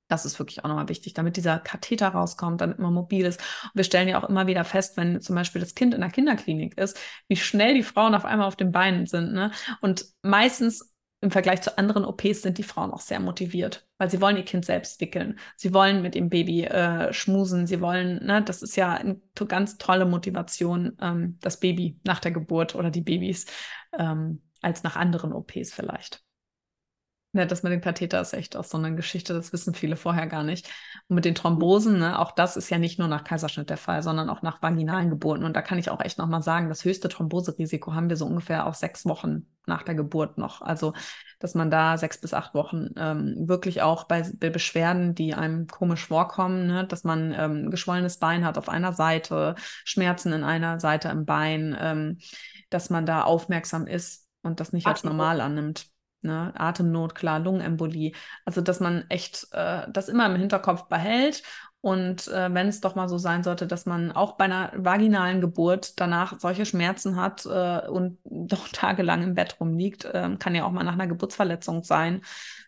Das ist wirklich auch nochmal wichtig, damit dieser Katheter rauskommt, damit man mobil ist. Und wir stellen ja auch immer wieder fest, wenn zum Beispiel das Kind in der Kinderklinik ist, wie schnell die Frauen auf einmal auf den Beinen sind. Ne? Und meistens im Vergleich zu anderen OPs sind die Frauen auch sehr motiviert, weil sie wollen ihr Kind selbst wickeln. Sie wollen mit dem Baby äh, schmusen. Sie wollen, ne, das ist ja eine ganz tolle Motivation, ähm, das Baby nach der Geburt oder die Babys, ähm, als nach anderen OPs vielleicht. Ja, das mit dem Katheter ist echt auch so eine Geschichte, das wissen viele vorher gar nicht. Und mit den Thrombosen, ne, auch das ist ja nicht nur nach Kaiserschnitt der Fall, sondern auch nach vaginalen Geburten. Und da kann ich auch echt nochmal sagen, das höchste Thromboserisiko haben wir so ungefähr auch sechs Wochen nach der Geburt noch. Also, dass man da sechs bis acht Wochen ähm, wirklich auch bei, bei, Beschwerden, die einem komisch vorkommen, ne, dass man ähm, geschwollenes Bein hat auf einer Seite, Schmerzen in einer Seite im Bein, ähm, dass man da aufmerksam ist und das nicht als normal annimmt. Ne? Atemnot, klar, Lungenembolie. Also, dass man echt äh, das immer im Hinterkopf behält. Und äh, wenn es doch mal so sein sollte, dass man auch bei einer vaginalen Geburt danach solche Schmerzen hat äh, und [laughs] doch tagelang im Bett rumliegt, ähm, kann ja auch mal nach einer Geburtsverletzung sein,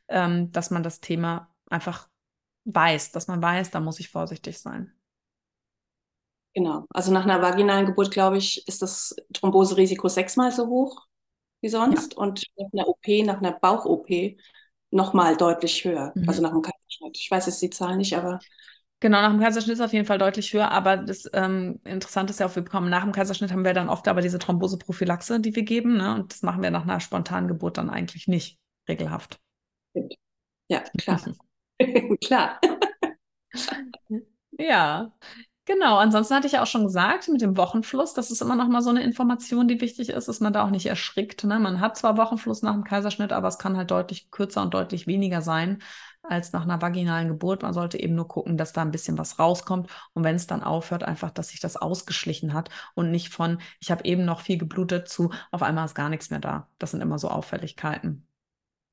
ähm, dass man das Thema einfach weiß, dass man weiß, da muss ich vorsichtig sein. Genau. Also nach einer vaginalen Geburt, glaube ich, ist das Thromboserisiko sechsmal so hoch wie sonst ja. und nach einer OP, nach einer Bauch-OP nochmal deutlich höher. Mhm. Also nach einem Kaiserschnitt. Ich weiß jetzt die Zahl nicht, aber. Genau, nach dem Kaiserschnitt ist auf jeden Fall deutlich höher, aber das ähm, Interessante ist ja auch, wir bekommen nach dem Kaiserschnitt haben wir dann oft aber diese Thromboseprophylaxe, die wir geben, ne? und das machen wir nach einer spontanen Geburt dann eigentlich nicht regelhaft. Ja, klar. [laughs] [laughs] klar. ja, Genau, ansonsten hatte ich ja auch schon gesagt, mit dem Wochenfluss, das ist immer noch mal so eine Information, die wichtig ist, dass man da auch nicht erschrickt. Ne? Man hat zwar Wochenfluss nach dem Kaiserschnitt, aber es kann halt deutlich kürzer und deutlich weniger sein als nach einer vaginalen Geburt. Man sollte eben nur gucken, dass da ein bisschen was rauskommt und wenn es dann aufhört, einfach, dass sich das ausgeschlichen hat und nicht von, ich habe eben noch viel geblutet zu, auf einmal ist gar nichts mehr da. Das sind immer so Auffälligkeiten.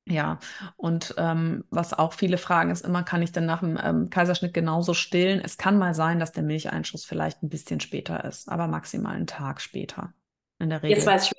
Ja, und ähm, was auch viele fragen, ist immer, kann ich denn nach dem ähm, Kaiserschnitt genauso stillen? Es kann mal sein, dass der Milcheinschuss vielleicht ein bisschen später ist, aber maximal einen Tag später. In der Regel. Jetzt weiß ich.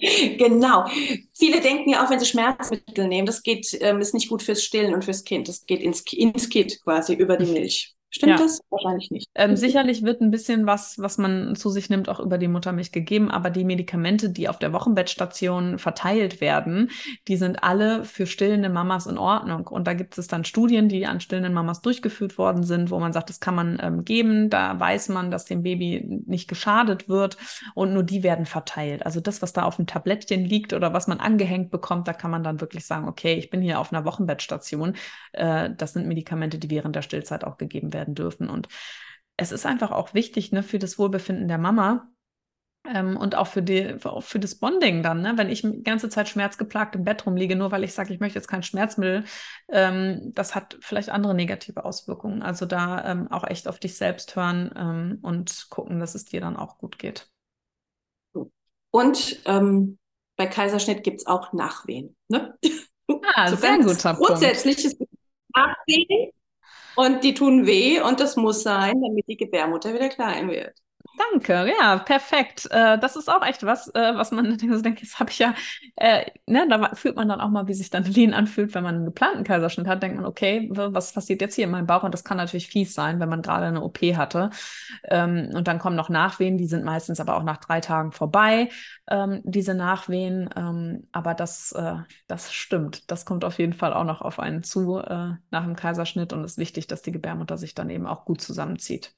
[laughs] genau. Viele denken ja auch, wenn sie Schmerzmittel nehmen, das geht, ähm, ist nicht gut fürs Stillen und fürs Kind. Das geht ins, ins Kind quasi über die Milch. Stimmt ja. das? Wahrscheinlich nicht. Ähm, sicherlich wird ein bisschen was, was man zu sich nimmt, auch über die Muttermilch gegeben, aber die Medikamente, die auf der Wochenbettstation verteilt werden, die sind alle für stillende Mamas in Ordnung. Und da gibt es dann Studien, die an stillenden Mamas durchgeführt worden sind, wo man sagt, das kann man ähm, geben. Da weiß man, dass dem Baby nicht geschadet wird und nur die werden verteilt. Also das, was da auf dem Tablettchen liegt oder was man angehängt bekommt, da kann man dann wirklich sagen, okay, ich bin hier auf einer Wochenbettstation. Äh, das sind Medikamente, die während der Stillzeit auch gegeben werden werden dürfen. Und es ist einfach auch wichtig ne, für das Wohlbefinden der Mama, Ähm, und auch für, die, auch für das Bonding dann, ne? wenn ich die ganze Zeit schmerzgeplagt im Bett rumliege, nur weil ich sage, ich möchte jetzt kein Schmerzmittel, ähm, das hat vielleicht andere negative Auswirkungen. Also da ähm, auch echt auf dich selbst hören ähm, und gucken, dass es dir dann auch gut geht. Und ähm, bei Kaiserschnitt gibt es auch Nachwehen. Ne? Ah, [laughs] so sehr guter Punkt. Grundsätzlich ist Nachwehen und die tun weh und das muss sein, damit die Gebärmutter wieder klein wird. Danke, ja, perfekt. Äh, das ist auch echt was, äh, was man so [laughs] denkt, das habe ich ja, äh, ne, da fühlt man dann auch mal, wie sich dann Lean anfühlt, wenn man einen geplanten Kaiserschnitt hat, denkt man, okay, was passiert jetzt hier in meinem Bauch? Und das kann natürlich fies sein, wenn man gerade eine OP hatte. Ähm, und dann kommen noch Nachwehen, die sind meistens aber auch nach drei Tagen vorbei, ähm, diese Nachwehen. Ähm, aber das, äh, das stimmt. Das kommt auf jeden Fall auch noch auf einen zu äh, nach dem Kaiserschnitt und es ist wichtig, dass die Gebärmutter sich dann eben auch gut zusammenzieht.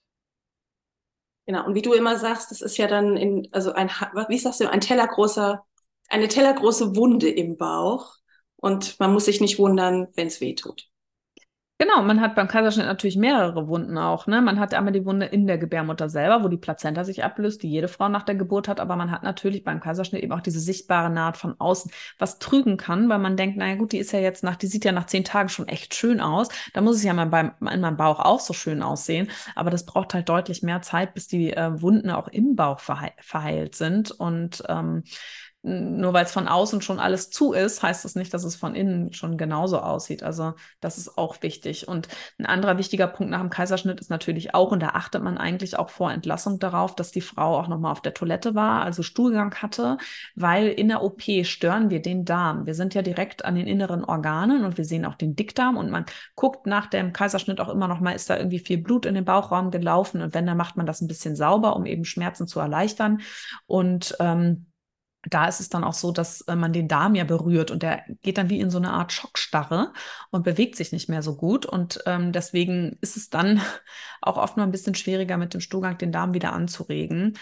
Genau, und wie du immer sagst, das ist ja dann in, also ein, wie sagst du, ein tellergroßer, eine tellergroße Wunde im Bauch. Und man muss sich nicht wundern, wenn es weh tut. Genau, man hat beim Kaiserschnitt natürlich mehrere Wunden auch. Ne? Man hat einmal die Wunde in der Gebärmutter selber, wo die Plazenta sich ablöst, die jede Frau nach der Geburt hat. Aber man hat natürlich beim Kaiserschnitt eben auch diese sichtbare Naht von außen, was trügen kann, weil man denkt, naja gut, die ist ja jetzt nach, die sieht ja nach zehn Tagen schon echt schön aus. Da muss es ja mal beim, in meinem Bauch auch so schön aussehen. Aber das braucht halt deutlich mehr Zeit, bis die äh, Wunden auch im Bauch verhe verheilt sind. Und ähm, nur weil es von außen schon alles zu ist, heißt das nicht, dass es von innen schon genauso aussieht. Also das ist auch wichtig. Und ein anderer wichtiger Punkt nach dem Kaiserschnitt ist natürlich auch, und da achtet man eigentlich auch vor Entlassung darauf, dass die Frau auch nochmal auf der Toilette war, also Stuhlgang hatte, weil in der OP stören wir den Darm. Wir sind ja direkt an den inneren Organen und wir sehen auch den Dickdarm und man guckt nach dem Kaiserschnitt auch immer nochmal, ist da irgendwie viel Blut in den Bauchraum gelaufen und wenn, dann macht man das ein bisschen sauber, um eben Schmerzen zu erleichtern. Und ähm, da ist es dann auch so, dass äh, man den Darm ja berührt und der geht dann wie in so eine Art Schockstarre und bewegt sich nicht mehr so gut. Und ähm, deswegen ist es dann [laughs] auch oft mal ein bisschen schwieriger, mit dem Stuhlgang den Darm wieder anzuregen.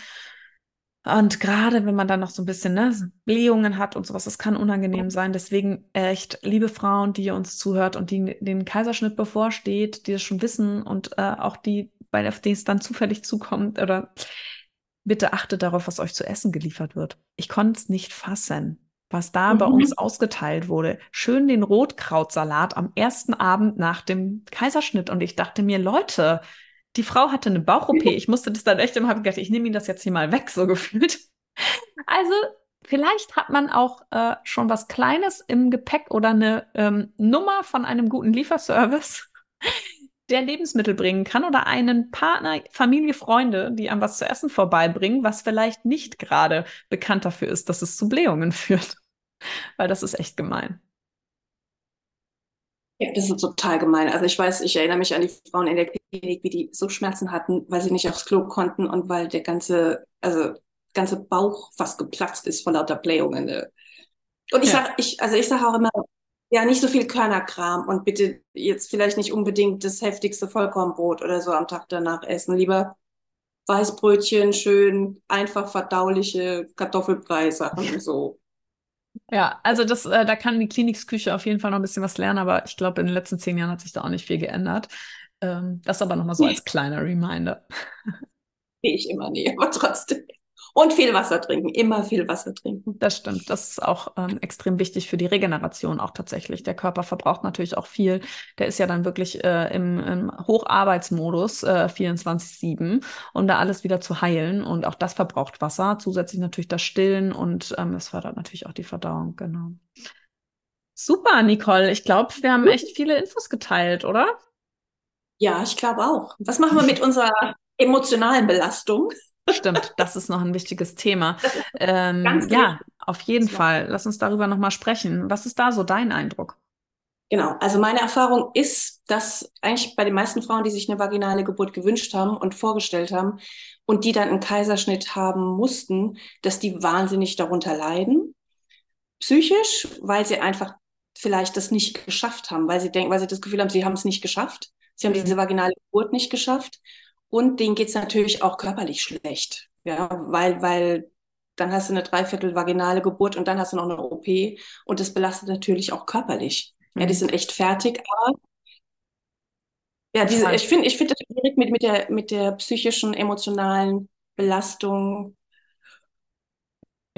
Und gerade wenn man dann noch so ein bisschen ne, Blähungen hat und sowas, das kann unangenehm sein. Deswegen echt, liebe Frauen, die ihr uns zuhört und die den Kaiserschnitt bevorsteht, die das schon wissen und äh, auch die, bei denen es dann zufällig zukommt oder Bitte achtet darauf, was euch zu essen geliefert wird. Ich konnte es nicht fassen, was da mhm. bei uns ausgeteilt wurde. Schön den Rotkrautsalat am ersten Abend nach dem Kaiserschnitt. Und ich dachte mir, Leute, die Frau hatte eine Bauch-OP. Ich musste das dann echt immer, gedacht, ich nehme ihn das jetzt hier mal weg, so [laughs] gefühlt. Also, vielleicht hat man auch äh, schon was Kleines im Gepäck oder eine ähm, Nummer von einem guten Lieferservice der Lebensmittel bringen kann oder einen Partner, Familie, Freunde, die einem was zu essen vorbeibringen, was vielleicht nicht gerade bekannt dafür ist, dass es zu Blähungen [laughs] führt. Weil das ist echt gemein. Ja, das ist total gemein. Also ich weiß, ich erinnere mich an die Frauen in der Klinik, wie die so Schmerzen hatten, weil sie nicht aufs Klo konnten und weil der ganze, also ganze Bauch fast geplatzt ist vor lauter Blähungen. Ne? Und ich ja. sage, ich, also ich sage auch immer, ja, nicht so viel Körnerkram und bitte jetzt vielleicht nicht unbedingt das heftigste Vollkornbrot oder so am Tag danach essen. Lieber Weißbrötchen, schön einfach verdauliche Kartoffelbrei-Sachen so. Ja, also das, äh, da kann die Kliniksküche auf jeden Fall noch ein bisschen was lernen, aber ich glaube, in den letzten zehn Jahren hat sich da auch nicht viel geändert. Ähm, das aber nochmal so als kleiner Reminder. [laughs] Gehe ich immer nie, aber trotzdem. Und viel Wasser trinken, immer viel Wasser trinken. Das stimmt. Das ist auch ähm, extrem wichtig für die Regeneration auch tatsächlich. Der Körper verbraucht natürlich auch viel. Der ist ja dann wirklich äh, im, im, Hocharbeitsmodus äh, 24-7, um da alles wieder zu heilen. Und auch das verbraucht Wasser. Zusätzlich natürlich das Stillen und ähm, es fördert natürlich auch die Verdauung. Genau. Super, Nicole. Ich glaube, wir haben echt viele Infos geteilt, oder? Ja, ich glaube auch. Was machen wir mit unserer emotionalen Belastung? Stimmt, das ist noch ein wichtiges Thema. Ähm, ja, auf jeden Fall. Lass uns darüber nochmal sprechen. Was ist da so dein Eindruck? Genau, also meine Erfahrung ist, dass eigentlich bei den meisten Frauen, die sich eine vaginale Geburt gewünscht haben und vorgestellt haben und die dann einen Kaiserschnitt haben mussten, dass die wahnsinnig darunter leiden. Psychisch, weil sie einfach vielleicht das nicht geschafft haben, weil sie denken, weil sie das Gefühl haben, sie haben es nicht geschafft. Sie haben mhm. diese vaginale Geburt nicht geschafft. Und denen geht es natürlich auch körperlich schlecht. Ja, weil, weil dann hast du eine Dreiviertel vaginale Geburt und dann hast du noch eine OP und das belastet natürlich auch körperlich. Mhm. Ja, die mhm. sind echt fertig, aber ja, diese, ich finde ich finde das schwierig mit, mit, der, mit der psychischen, emotionalen Belastung.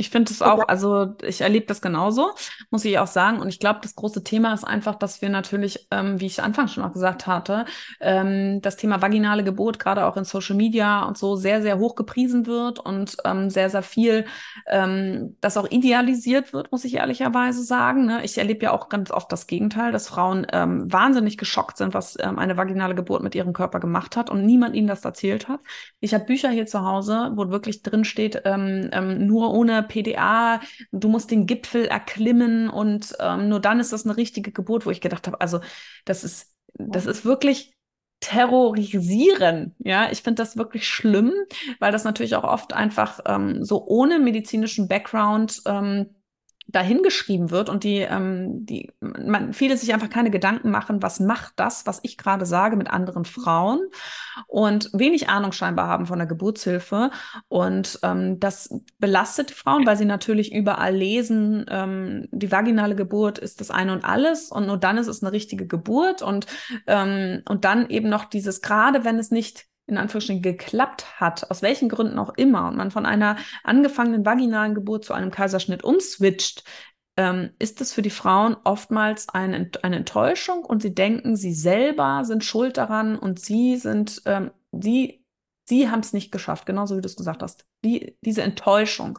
Ich finde es auch, also ich erlebe das genauso, muss ich auch sagen. Und ich glaube, das große Thema ist einfach, dass wir natürlich, ähm, wie ich anfangs schon auch gesagt hatte, ähm, das Thema vaginale Geburt gerade auch in Social Media und so sehr, sehr hoch gepriesen wird und ähm, sehr, sehr viel, ähm, das auch idealisiert wird, muss ich ehrlicherweise sagen. Ne? Ich erlebe ja auch ganz oft das Gegenteil, dass Frauen ähm, wahnsinnig geschockt sind, was ähm, eine vaginale Geburt mit ihrem Körper gemacht hat und niemand ihnen das erzählt hat. Ich habe Bücher hier zu Hause, wo wirklich drin steht, nur ohne PDA, du musst den Gipfel erklimmen und ähm, nur dann ist das eine richtige Geburt, wo ich gedacht habe, also das ist, das ist wirklich terrorisieren. Ja, ich finde das wirklich schlimm, weil das natürlich auch oft einfach ähm, so ohne medizinischen Background ähm, dahingeschrieben wird und die, ähm, die, man, viele sich einfach keine Gedanken machen, was macht das, was ich gerade sage, mit anderen Frauen und wenig Ahnung scheinbar haben von der Geburtshilfe. Und ähm, das belastet die Frauen, weil sie natürlich überall lesen, ähm, die vaginale Geburt ist das eine und alles und nur dann ist es eine richtige Geburt und, ähm, und dann eben noch dieses, gerade wenn es nicht in Anführungsstrichen geklappt hat, aus welchen Gründen auch immer, und man von einer angefangenen vaginalen Geburt zu einem Kaiserschnitt umswitcht, ähm, ist es für die Frauen oftmals eine, eine Enttäuschung und sie denken, sie selber sind schuld daran und sie sind, ähm, sie, sie haben es nicht geschafft, genauso wie du es gesagt hast. Die, diese Enttäuschung.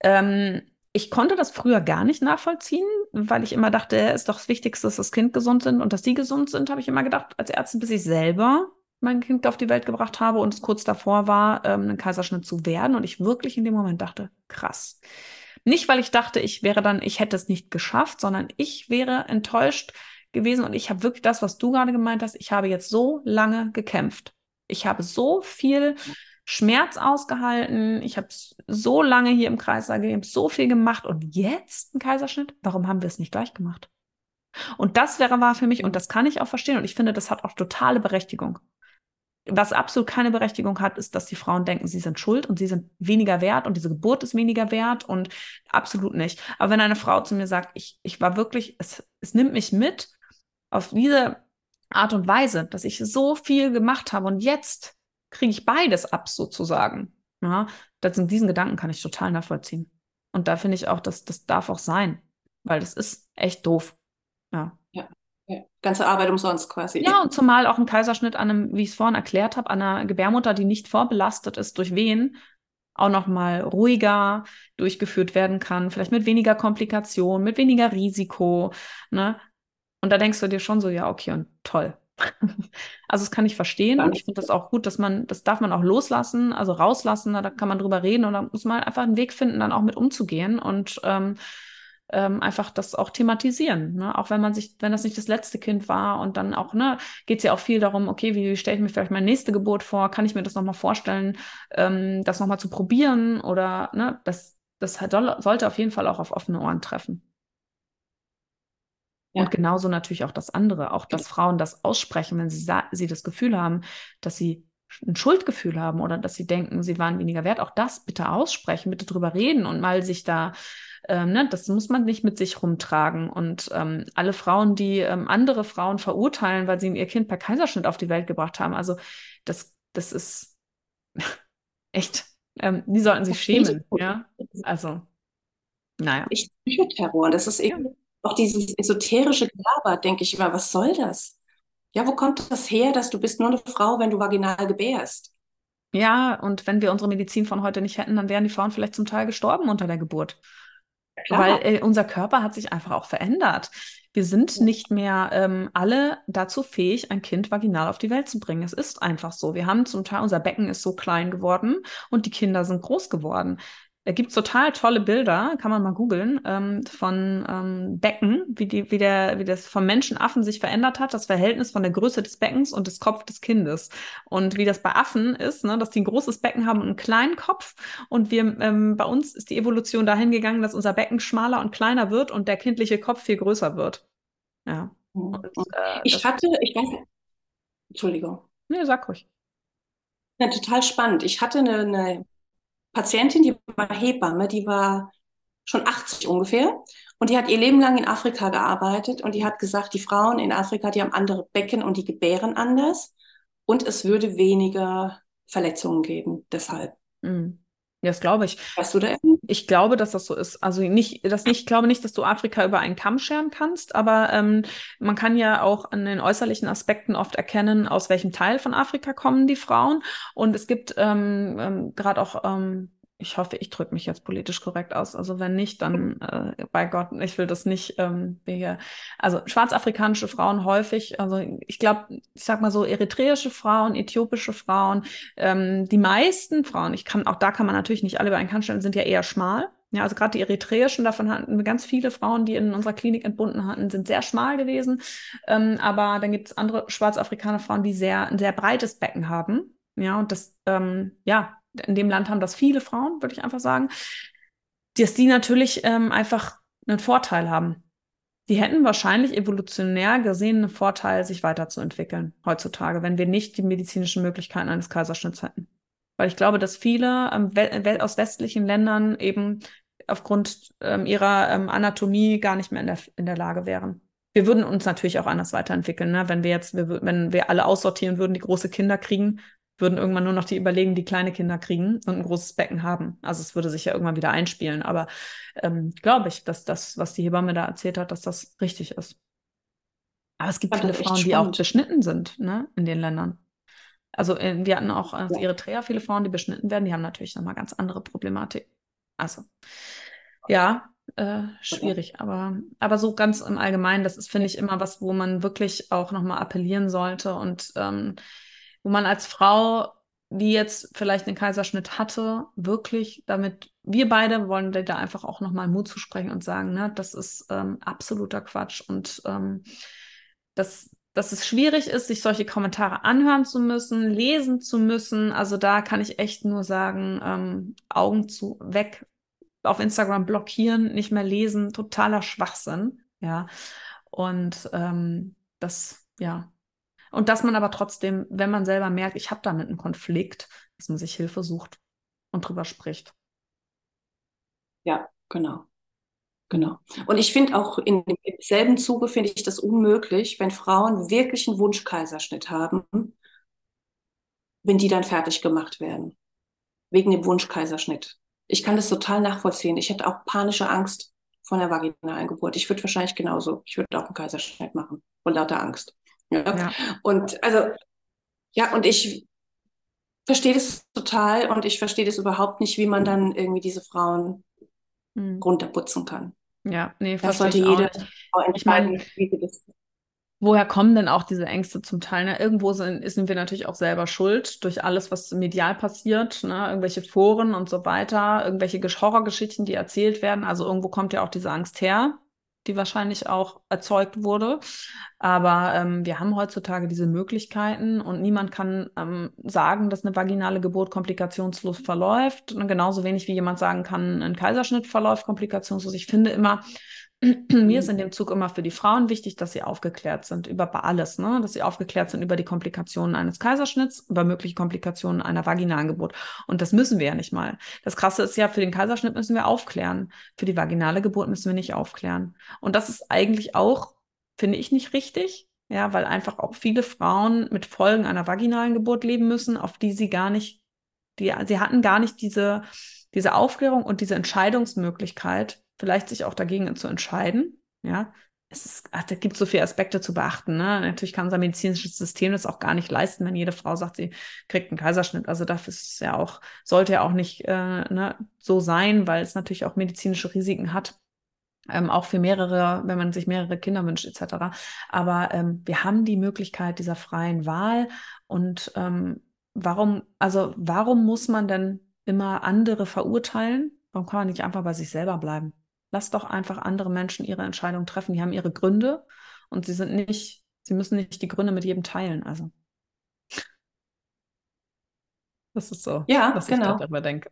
Ähm, ich konnte das früher gar nicht nachvollziehen, weil ich immer dachte, es ist doch das Wichtigste, dass das Kind gesund sind und dass sie gesund sind, habe ich immer gedacht, als Ärztin, bis ich selber mein Kind auf die Welt gebracht habe und es kurz davor war, ähm, einen Kaiserschnitt zu werden und ich wirklich in dem Moment dachte, krass. Nicht, weil ich dachte, ich wäre dann, ich hätte es nicht geschafft, sondern ich wäre enttäuscht gewesen und ich habe wirklich das, was du gerade gemeint hast, ich habe jetzt so lange gekämpft. Ich habe so viel Schmerz ausgehalten, ich habe so lange hier im Kreis gegeben, so viel gemacht und jetzt ein Kaiserschnitt? Warum haben wir es nicht gleich gemacht? Und das wäre war für mich, und das kann ich auch verstehen, und ich finde, das hat auch totale Berechtigung. Was absolut keine Berechtigung hat, ist, dass die Frauen denken, sie sind schuld und sie sind weniger wert und diese Geburt ist weniger wert und absolut nicht. Aber wenn eine Frau zu mir sagt, ich, ich war wirklich, es, es nimmt mich mit auf diese Art und Weise, dass ich so viel gemacht habe und jetzt kriege ich beides ab sozusagen. Ja, das, diesen Gedanken kann ich total nachvollziehen. Und da finde ich auch, dass das darf auch sein, weil das ist echt doof. Ja. ja. Ganze Arbeit umsonst quasi. Ja, und zumal auch ein Kaiserschnitt an einem, wie ich es vorhin erklärt habe, an einer Gebärmutter, die nicht vorbelastet ist durch Wehen, auch noch mal ruhiger durchgeführt werden kann, vielleicht mit weniger Komplikationen, mit weniger Risiko. Ne? Und da denkst du dir schon so, ja, okay, und toll. [laughs] also das kann ich verstehen und ich finde das auch gut, dass man, das darf man auch loslassen, also rauslassen, da kann man drüber reden und da muss man einfach einen Weg finden, dann auch mit umzugehen und ähm, ähm, einfach das auch thematisieren. Ne? Auch wenn man sich, wenn das nicht das letzte Kind war und dann auch, ne, geht es ja auch viel darum, okay, wie stelle ich mir vielleicht meine nächste Geburt vor? Kann ich mir das nochmal vorstellen, ähm, das nochmal zu probieren? Oder ne, das, das soll, sollte auf jeden Fall auch auf offene Ohren treffen. Ja. Und genauso natürlich auch das andere, auch dass Frauen das aussprechen, wenn sie, sie das Gefühl haben, dass sie ein Schuldgefühl haben oder dass sie denken, sie waren weniger wert, auch das bitte aussprechen, bitte drüber reden und mal sich da ähm, ne, das muss man nicht mit sich rumtragen. Und ähm, alle Frauen, die ähm, andere Frauen verurteilen, weil sie ihr Kind per Kaiserschnitt auf die Welt gebracht haben, also das, das ist [laughs] echt, ähm, die sollten sich schämen. Ja, also, naja. Ich Psychoterror, das ist eben ja. auch dieses esoterische Gelaber, denke ich immer, was soll das? Ja, wo kommt das her, dass du bist nur eine Frau, wenn du vaginal gebärst? Ja, und wenn wir unsere Medizin von heute nicht hätten, dann wären die Frauen vielleicht zum Teil gestorben unter der Geburt. Klar. Weil äh, unser Körper hat sich einfach auch verändert. Wir sind nicht mehr ähm, alle dazu fähig, ein Kind vaginal auf die Welt zu bringen. Es ist einfach so. Wir haben zum Teil, unser Becken ist so klein geworden und die Kinder sind groß geworden. Da gibt es total tolle Bilder, kann man mal googeln, ähm, von ähm, Becken, wie, die, wie, der, wie das vom Menschenaffen sich verändert hat, das Verhältnis von der Größe des Beckens und des Kopf des Kindes. Und wie das bei Affen ist, ne, dass die ein großes Becken haben und einen kleinen Kopf. Und wir, ähm, bei uns ist die Evolution dahin gegangen, dass unser Becken schmaler und kleiner wird und der kindliche Kopf viel größer wird. Ja. Und, äh, ich hatte, ich weiß, Entschuldigung. Nee, sag ruhig. Ja, total spannend. Ich hatte eine, eine Patientin, die war Hebamme, die war schon 80 ungefähr. Und die hat ihr Leben lang in Afrika gearbeitet und die hat gesagt, die Frauen in Afrika, die haben andere Becken und die gebären anders und es würde weniger Verletzungen geben deshalb. Mhm. Ja, das glaube ich. Weißt du da? Ich glaube, dass das so ist. Also nicht, das nicht, ich glaube nicht, dass du Afrika über einen Kamm scheren kannst, aber ähm, man kann ja auch an den äußerlichen Aspekten oft erkennen, aus welchem Teil von Afrika kommen die Frauen. Und es gibt ähm, ähm, gerade auch ähm, ich hoffe, ich drücke mich jetzt politisch korrekt aus. Also wenn nicht, dann äh, bei Gott, ich will das nicht. Ähm, hier. Also schwarzafrikanische Frauen häufig, also ich glaube, ich sag mal so eritreische Frauen, äthiopische Frauen, ähm, die meisten Frauen, ich kann auch da kann man natürlich nicht alle über einen Kamm stellen, sind ja eher schmal. Ja, also gerade die eritreischen, davon hatten wir ganz viele Frauen, die in unserer Klinik entbunden hatten, sind sehr schmal gewesen. Ähm, aber dann gibt es andere schwarzafrikaner Frauen, die sehr ein sehr breites Becken haben. Ja, und das, ähm, ja, in dem Land haben das viele Frauen, würde ich einfach sagen, dass die natürlich ähm, einfach einen Vorteil haben. Die hätten wahrscheinlich evolutionär gesehen einen Vorteil, sich weiterzuentwickeln heutzutage, wenn wir nicht die medizinischen Möglichkeiten eines Kaiserschnitts hätten. Weil ich glaube, dass viele ähm, aus westlichen Ländern eben aufgrund ähm, ihrer ähm, Anatomie gar nicht mehr in der, in der Lage wären. Wir würden uns natürlich auch anders weiterentwickeln, ne? wenn wir jetzt, wir, wenn wir alle aussortieren würden, die große Kinder kriegen, würden irgendwann nur noch die überlegen, die kleine Kinder kriegen und ein großes Becken haben. Also es würde sich ja irgendwann wieder einspielen. Aber ähm, glaube ich, dass das, was die Hebamme da erzählt hat, dass das richtig ist. Aber es gibt viele Frauen, die auch beschnitten sind ne, in den Ländern. Also äh, wir hatten auch aus ja. Eritrea viele Frauen, die beschnitten werden. Die haben natürlich nochmal ganz andere Problematik. Also ja, äh, schwierig. Aber, aber so ganz im Allgemeinen, das ist, finde ich, immer was, wo man wirklich auch nochmal appellieren sollte und ähm, wo man als Frau, die jetzt vielleicht einen Kaiserschnitt hatte, wirklich damit, wir beide wollen da einfach auch nochmal Mut zu sprechen und sagen, ne, das ist ähm, absoluter Quatsch und ähm, das, dass es schwierig ist, sich solche Kommentare anhören zu müssen, lesen zu müssen. Also da kann ich echt nur sagen, ähm, Augen zu weg, auf Instagram blockieren, nicht mehr lesen, totaler Schwachsinn. Ja. Und ähm, das, ja, und dass man aber trotzdem, wenn man selber merkt, ich habe damit einen Konflikt, dass man sich Hilfe sucht und drüber spricht. Ja, genau. Genau. Und ich finde auch in demselben Zuge finde ich das unmöglich, wenn Frauen wirklich einen Wunschkaiserschnitt haben, wenn die dann fertig gemacht werden. Wegen dem Wunschkaiserschnitt. Ich kann das total nachvollziehen. Ich hätte auch panische Angst vor der Vaginalgeburt. Ich würde wahrscheinlich genauso. Ich würde auch einen Kaiserschnitt machen. Vor lauter Angst. Ja. ja. Und also, ja, und ich verstehe das total und ich verstehe das überhaupt nicht, wie man dann irgendwie diese Frauen hm. runterputzen kann. Ja, nee, das sollte jede Frau entscheiden, ich mein, Woher kommen denn auch diese Ängste zum Teil? Ne? Irgendwo sind, sind wir natürlich auch selber schuld durch alles, was medial passiert, ne? irgendwelche Foren und so weiter, irgendwelche Horrorgeschichten, die erzählt werden. Also irgendwo kommt ja auch diese Angst her die wahrscheinlich auch erzeugt wurde. Aber ähm, wir haben heutzutage diese Möglichkeiten und niemand kann ähm, sagen, dass eine vaginale Geburt komplikationslos verläuft. Und genauso wenig wie jemand sagen kann, ein Kaiserschnitt verläuft komplikationslos. Ich finde immer, mir ist in dem Zug immer für die Frauen wichtig, dass sie aufgeklärt sind über alles, ne? dass sie aufgeklärt sind über die Komplikationen eines Kaiserschnitts, über mögliche Komplikationen einer vaginalen Geburt. Und das müssen wir ja nicht mal. Das Krasse ist ja, für den Kaiserschnitt müssen wir aufklären. Für die vaginale Geburt müssen wir nicht aufklären. Und das ist eigentlich auch, finde ich, nicht richtig. Ja, weil einfach auch viele Frauen mit Folgen einer vaginalen Geburt leben müssen, auf die sie gar nicht, die, sie hatten gar nicht diese, diese Aufklärung und diese Entscheidungsmöglichkeit, vielleicht sich auch dagegen zu entscheiden. Ja, es ist, ach, da gibt so viele Aspekte zu beachten. Ne? Natürlich kann unser medizinisches System das auch gar nicht leisten, wenn jede Frau sagt, sie kriegt einen Kaiserschnitt. Also das ist ja auch, sollte ja auch nicht äh, ne, so sein, weil es natürlich auch medizinische Risiken hat. Ähm, auch für mehrere, wenn man sich mehrere Kinder wünscht, etc. Aber ähm, wir haben die Möglichkeit dieser freien Wahl. Und ähm, warum, also warum muss man denn immer andere verurteilen? Warum kann man nicht einfach bei sich selber bleiben? Lass doch einfach andere Menschen ihre Entscheidung treffen. Die haben ihre Gründe und sie sind nicht, sie müssen nicht die Gründe mit jedem teilen. Also. Das ist so, ja, was genau. ich darüber denke.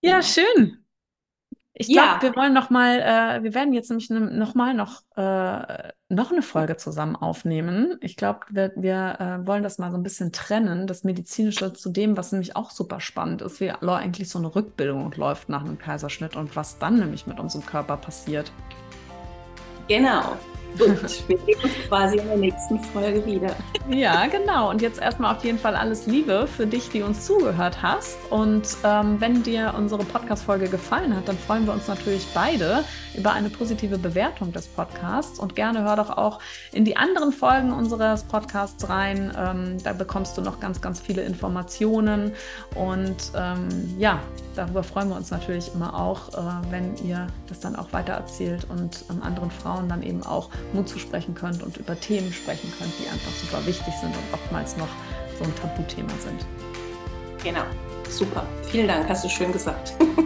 Ja, schön. Ich glaube, ja. wir wollen noch mal, äh, wir werden jetzt nämlich ne, noch mal noch, äh, noch eine Folge zusammen aufnehmen. Ich glaube, wir, wir äh, wollen das mal so ein bisschen trennen, das Medizinische zu dem, was nämlich auch super spannend ist, wie eigentlich so eine Rückbildung läuft nach einem Kaiserschnitt und was dann nämlich mit unserem Körper passiert. Genau. Gut, wir sehen uns quasi in der nächsten Folge wieder. Ja, genau. Und jetzt erstmal auf jeden Fall alles Liebe für dich, die uns zugehört hast. Und ähm, wenn dir unsere Podcast-Folge gefallen hat, dann freuen wir uns natürlich beide über eine positive Bewertung des Podcasts. Und gerne hör doch auch in die anderen Folgen unseres Podcasts rein. Ähm, da bekommst du noch ganz, ganz viele Informationen. Und ähm, ja, darüber freuen wir uns natürlich immer auch, äh, wenn ihr das dann auch weiter erzählt und ähm, anderen Frauen dann eben auch Mut zusprechen könnt und über Themen sprechen könnt, die einfach super wichtig sind und oftmals noch so ein Tabuthema sind. Genau, super. Vielen Dank, hast du schön gesagt. [laughs]